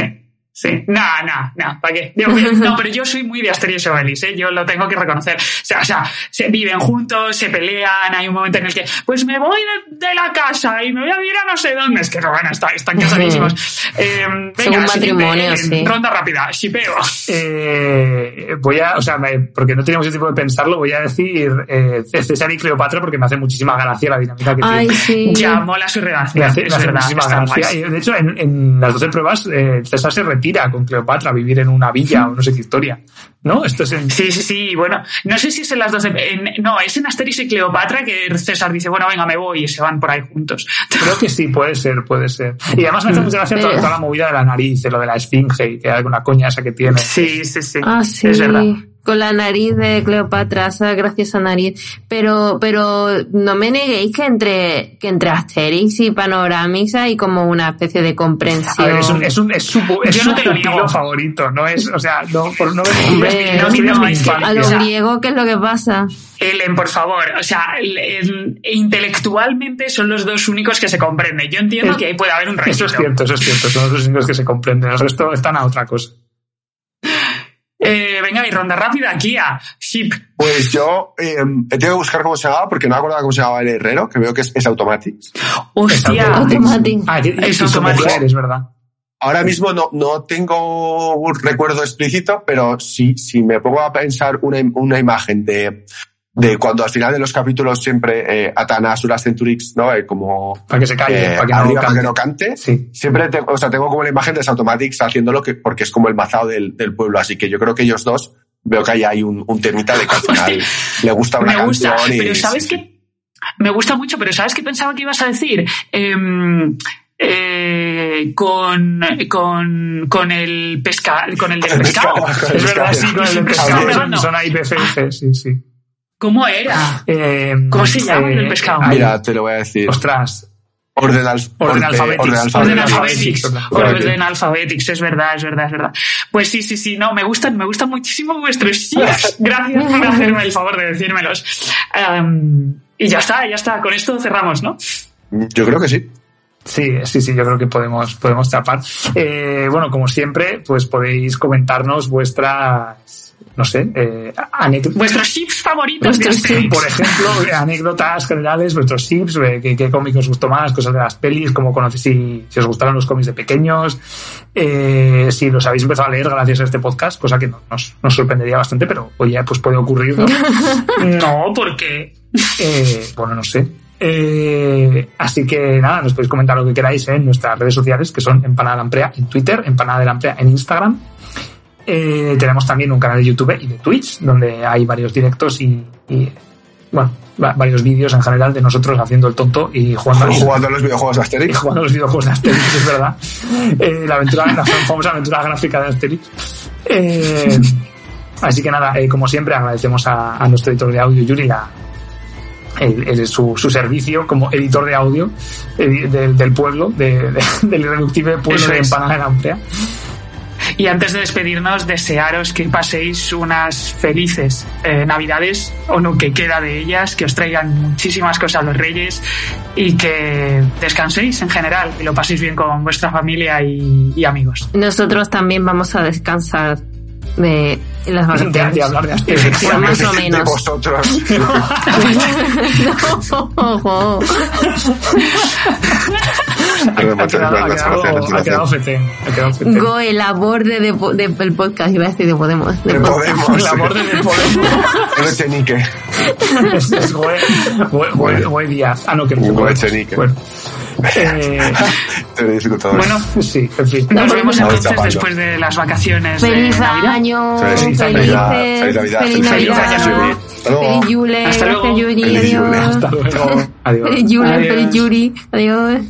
Sí, no, no, no, ¿para qué? Digo, *laughs* no, pero yo soy muy de Asterix y Obelix, ¿eh? yo lo tengo que reconocer. O sea, o sea, se viven juntos, se pelean, hay un momento en el que, pues me voy de, de la casa y me voy a ir a no sé dónde. Es que, bueno, está- están casadísimos. Eh, Son venga, un siguiente, matrimonio, eh, sí. Ronda rápida, shipeo. Eh, voy a, o sea, me- porque no teníamos tiempo de pensarlo, voy a decir eh, César y Cleopatra porque me hace muchísima gracia la dinámica que Ay, tiene. sí. Ya mola su Me redacción, hace, me hace verdad, muchísima gracia. Y, de hecho, en, en las 12 pruebas, eh, César se retira. Retira con Cleopatra a vivir en una villa o no sé qué historia. ¿No? Esto es en... Sí, sí, sí. Bueno, no sé si es en las 12. en- no, es en Asterix y Cleopatra que César dice, bueno, venga, me voy y se van por ahí juntos. *laughs* Creo que sí, puede ser, puede ser. Y además me hace mucha gracia toda, toda la movida de la nariz, de lo de la esfinge y que hay alguna coña esa que tiene. Sí, sí, sí. Ah, sí. Es verdad. Con la nariz de Cleopatra, esa graciosa nariz. Pero, pero no me neguéis que entre, que entre Asterix y Panoramix hay como una especie de A comprensión. ver, es, un, es, un, es su, es no su pupilo niego. favorito, no es, o sea, no, por no ver Hombre, no, no, es que-. A lo o sea, griego, ¿qué es lo que pasa? Ellen, por favor. O sea, el- el- intelectualmente son los dos únicos que se comprenden. Yo entiendo Es- que ahí puede haber un Eso requisito. es cierto, eso es cierto, son los únicos que se comprenden, el resto están a otra cosa. Eh, venga, y ronda rápida, Kia. Ship. Pues yo eh, he tenido que buscar cómo se llamaba porque no me acordaba cómo se llamaba el herrero, que veo que es, es Automatics. Hostia. Ah, Es y su automático. mujer, es verdad. Ahora mismo no, no tengo un recuerdo explícito, pero si, si me pongo a pensar una, una imagen de, de cuando al final de los capítulos siempre eh, atan a Centurix, ¿no? Eh, como Para que se calle, eh, para que no arriba para cante. que no cante. Sí. Siempre tengo, o sea, tengo como la imagen de Automatics haciéndolo que, porque es como el mazao del, del pueblo. Así que yo creo que ellos dos veo que ahí hay un, un temita de que al *laughs* final le gusta una Me gusta, canción y pero ¿sabes sí, qué? Me gusta mucho, pero ¿sabes qué pensaba que ibas a decir? Em, eh, con, con, con el pesca, con el del El pescado. pescado. Es verdad, sí, con el del pescado. Pescado, Son, son ahí sí, sí. ¿Cómo era? Eh, ¿Cómo se llama el del pescado? Mira, te lo voy a decir. ostras, Orden, al, Orden orde- alfabetics. orden Orden alfabetics. Orden Orden Alphabetics, es verdad, es verdad, es verdad. Pues sí, sí, sí, no, me gustan, me gustan muchísimo vuestros ships. *laughs* Gracias por hacerme el favor de decírmelos. Em, y ya está, ya está, con esto cerramos, ¿no? Yo creo que sí. Sí, sí, sí, yo creo que podemos, podemos tapar. Eh, bueno, como siempre, pues podéis comentarnos vuestras, no sé, eh, anécdotas. Vuestros ships favoritos de Vuestros Asterix. Por ejemplo, eh, anécdotas generales, vuestros tips, eh, qué, qué cómic os gustó más, cosas de las pelis, cómo conocéis, si, si os gustaron los cómics de pequeños, eh, si los habéis empezado a leer gracias a este podcast, cosa que no- nos, nos sorprendería bastante, pero oye, pues puede ocurrir, ¿no? *laughs* No, porque Eh, bueno, no sé. Eh, así que nada, nos podéis comentar lo que queráis en nuestras redes sociales, que son Empanada Lamprea en Twitter, Empanada Lamprea en Instagram. Eh, tenemos también un canal de YouTube y de Twitch, donde hay varios directos y, y, bueno, va- varios vídeos en general de nosotros haciendo el tonto y jugando, y- Jugando a los videojuegos de y Asterix. *laughs* jugando los videojuegos de Asterix, es verdad. Eh, la aventura, la famosa aventura gráfica de Asterix. Eh, así que nada, eh, como siempre, agradecemos a, a nuestro editor de audio, Yuri, la, el- el- su, su servicio como editor de audio del- del pueblo, de- de- del irreductible pueblo Eso de. Empanada de la Amprea. Y antes de despedirnos, desearos que paséis unas felices eh, Navidades, o lo que queda de ellas, que os traigan muchísimas cosas los Reyes y que descanséis en general y lo paséis bien con vuestra familia y, y amigos. Nosotros también vamos a descansar de las De, vacaciones. de hablar de. Pues más o De menos. *laughs* vosotros. *laughs* Ojo. Ha *laughs* quedado, ha quedado, ha quedado fetén, ha quedado fetén. Goe, la borde de, po- de- del podcast, iba a decir de Podemos. de De. Podemos. La borde del Podemos. El Echenique. es, Goe, Goe- Goe- Goe Díaz. Ah, no, que no. Goe Echenique. Bueno. *laughs* Eh. Bueno, sí, en fin. nos vemos entonces tapando. después de las vacaciones Feliz de Navidad. año, Feliz felices, Navidad, feliz Navidad, feliz feliz Navidad, feliz Yule, Hasta luego. Feliz Yule. adiós. Hasta luego. Adiós. Feliz Yule, feliz Yuri, adiós.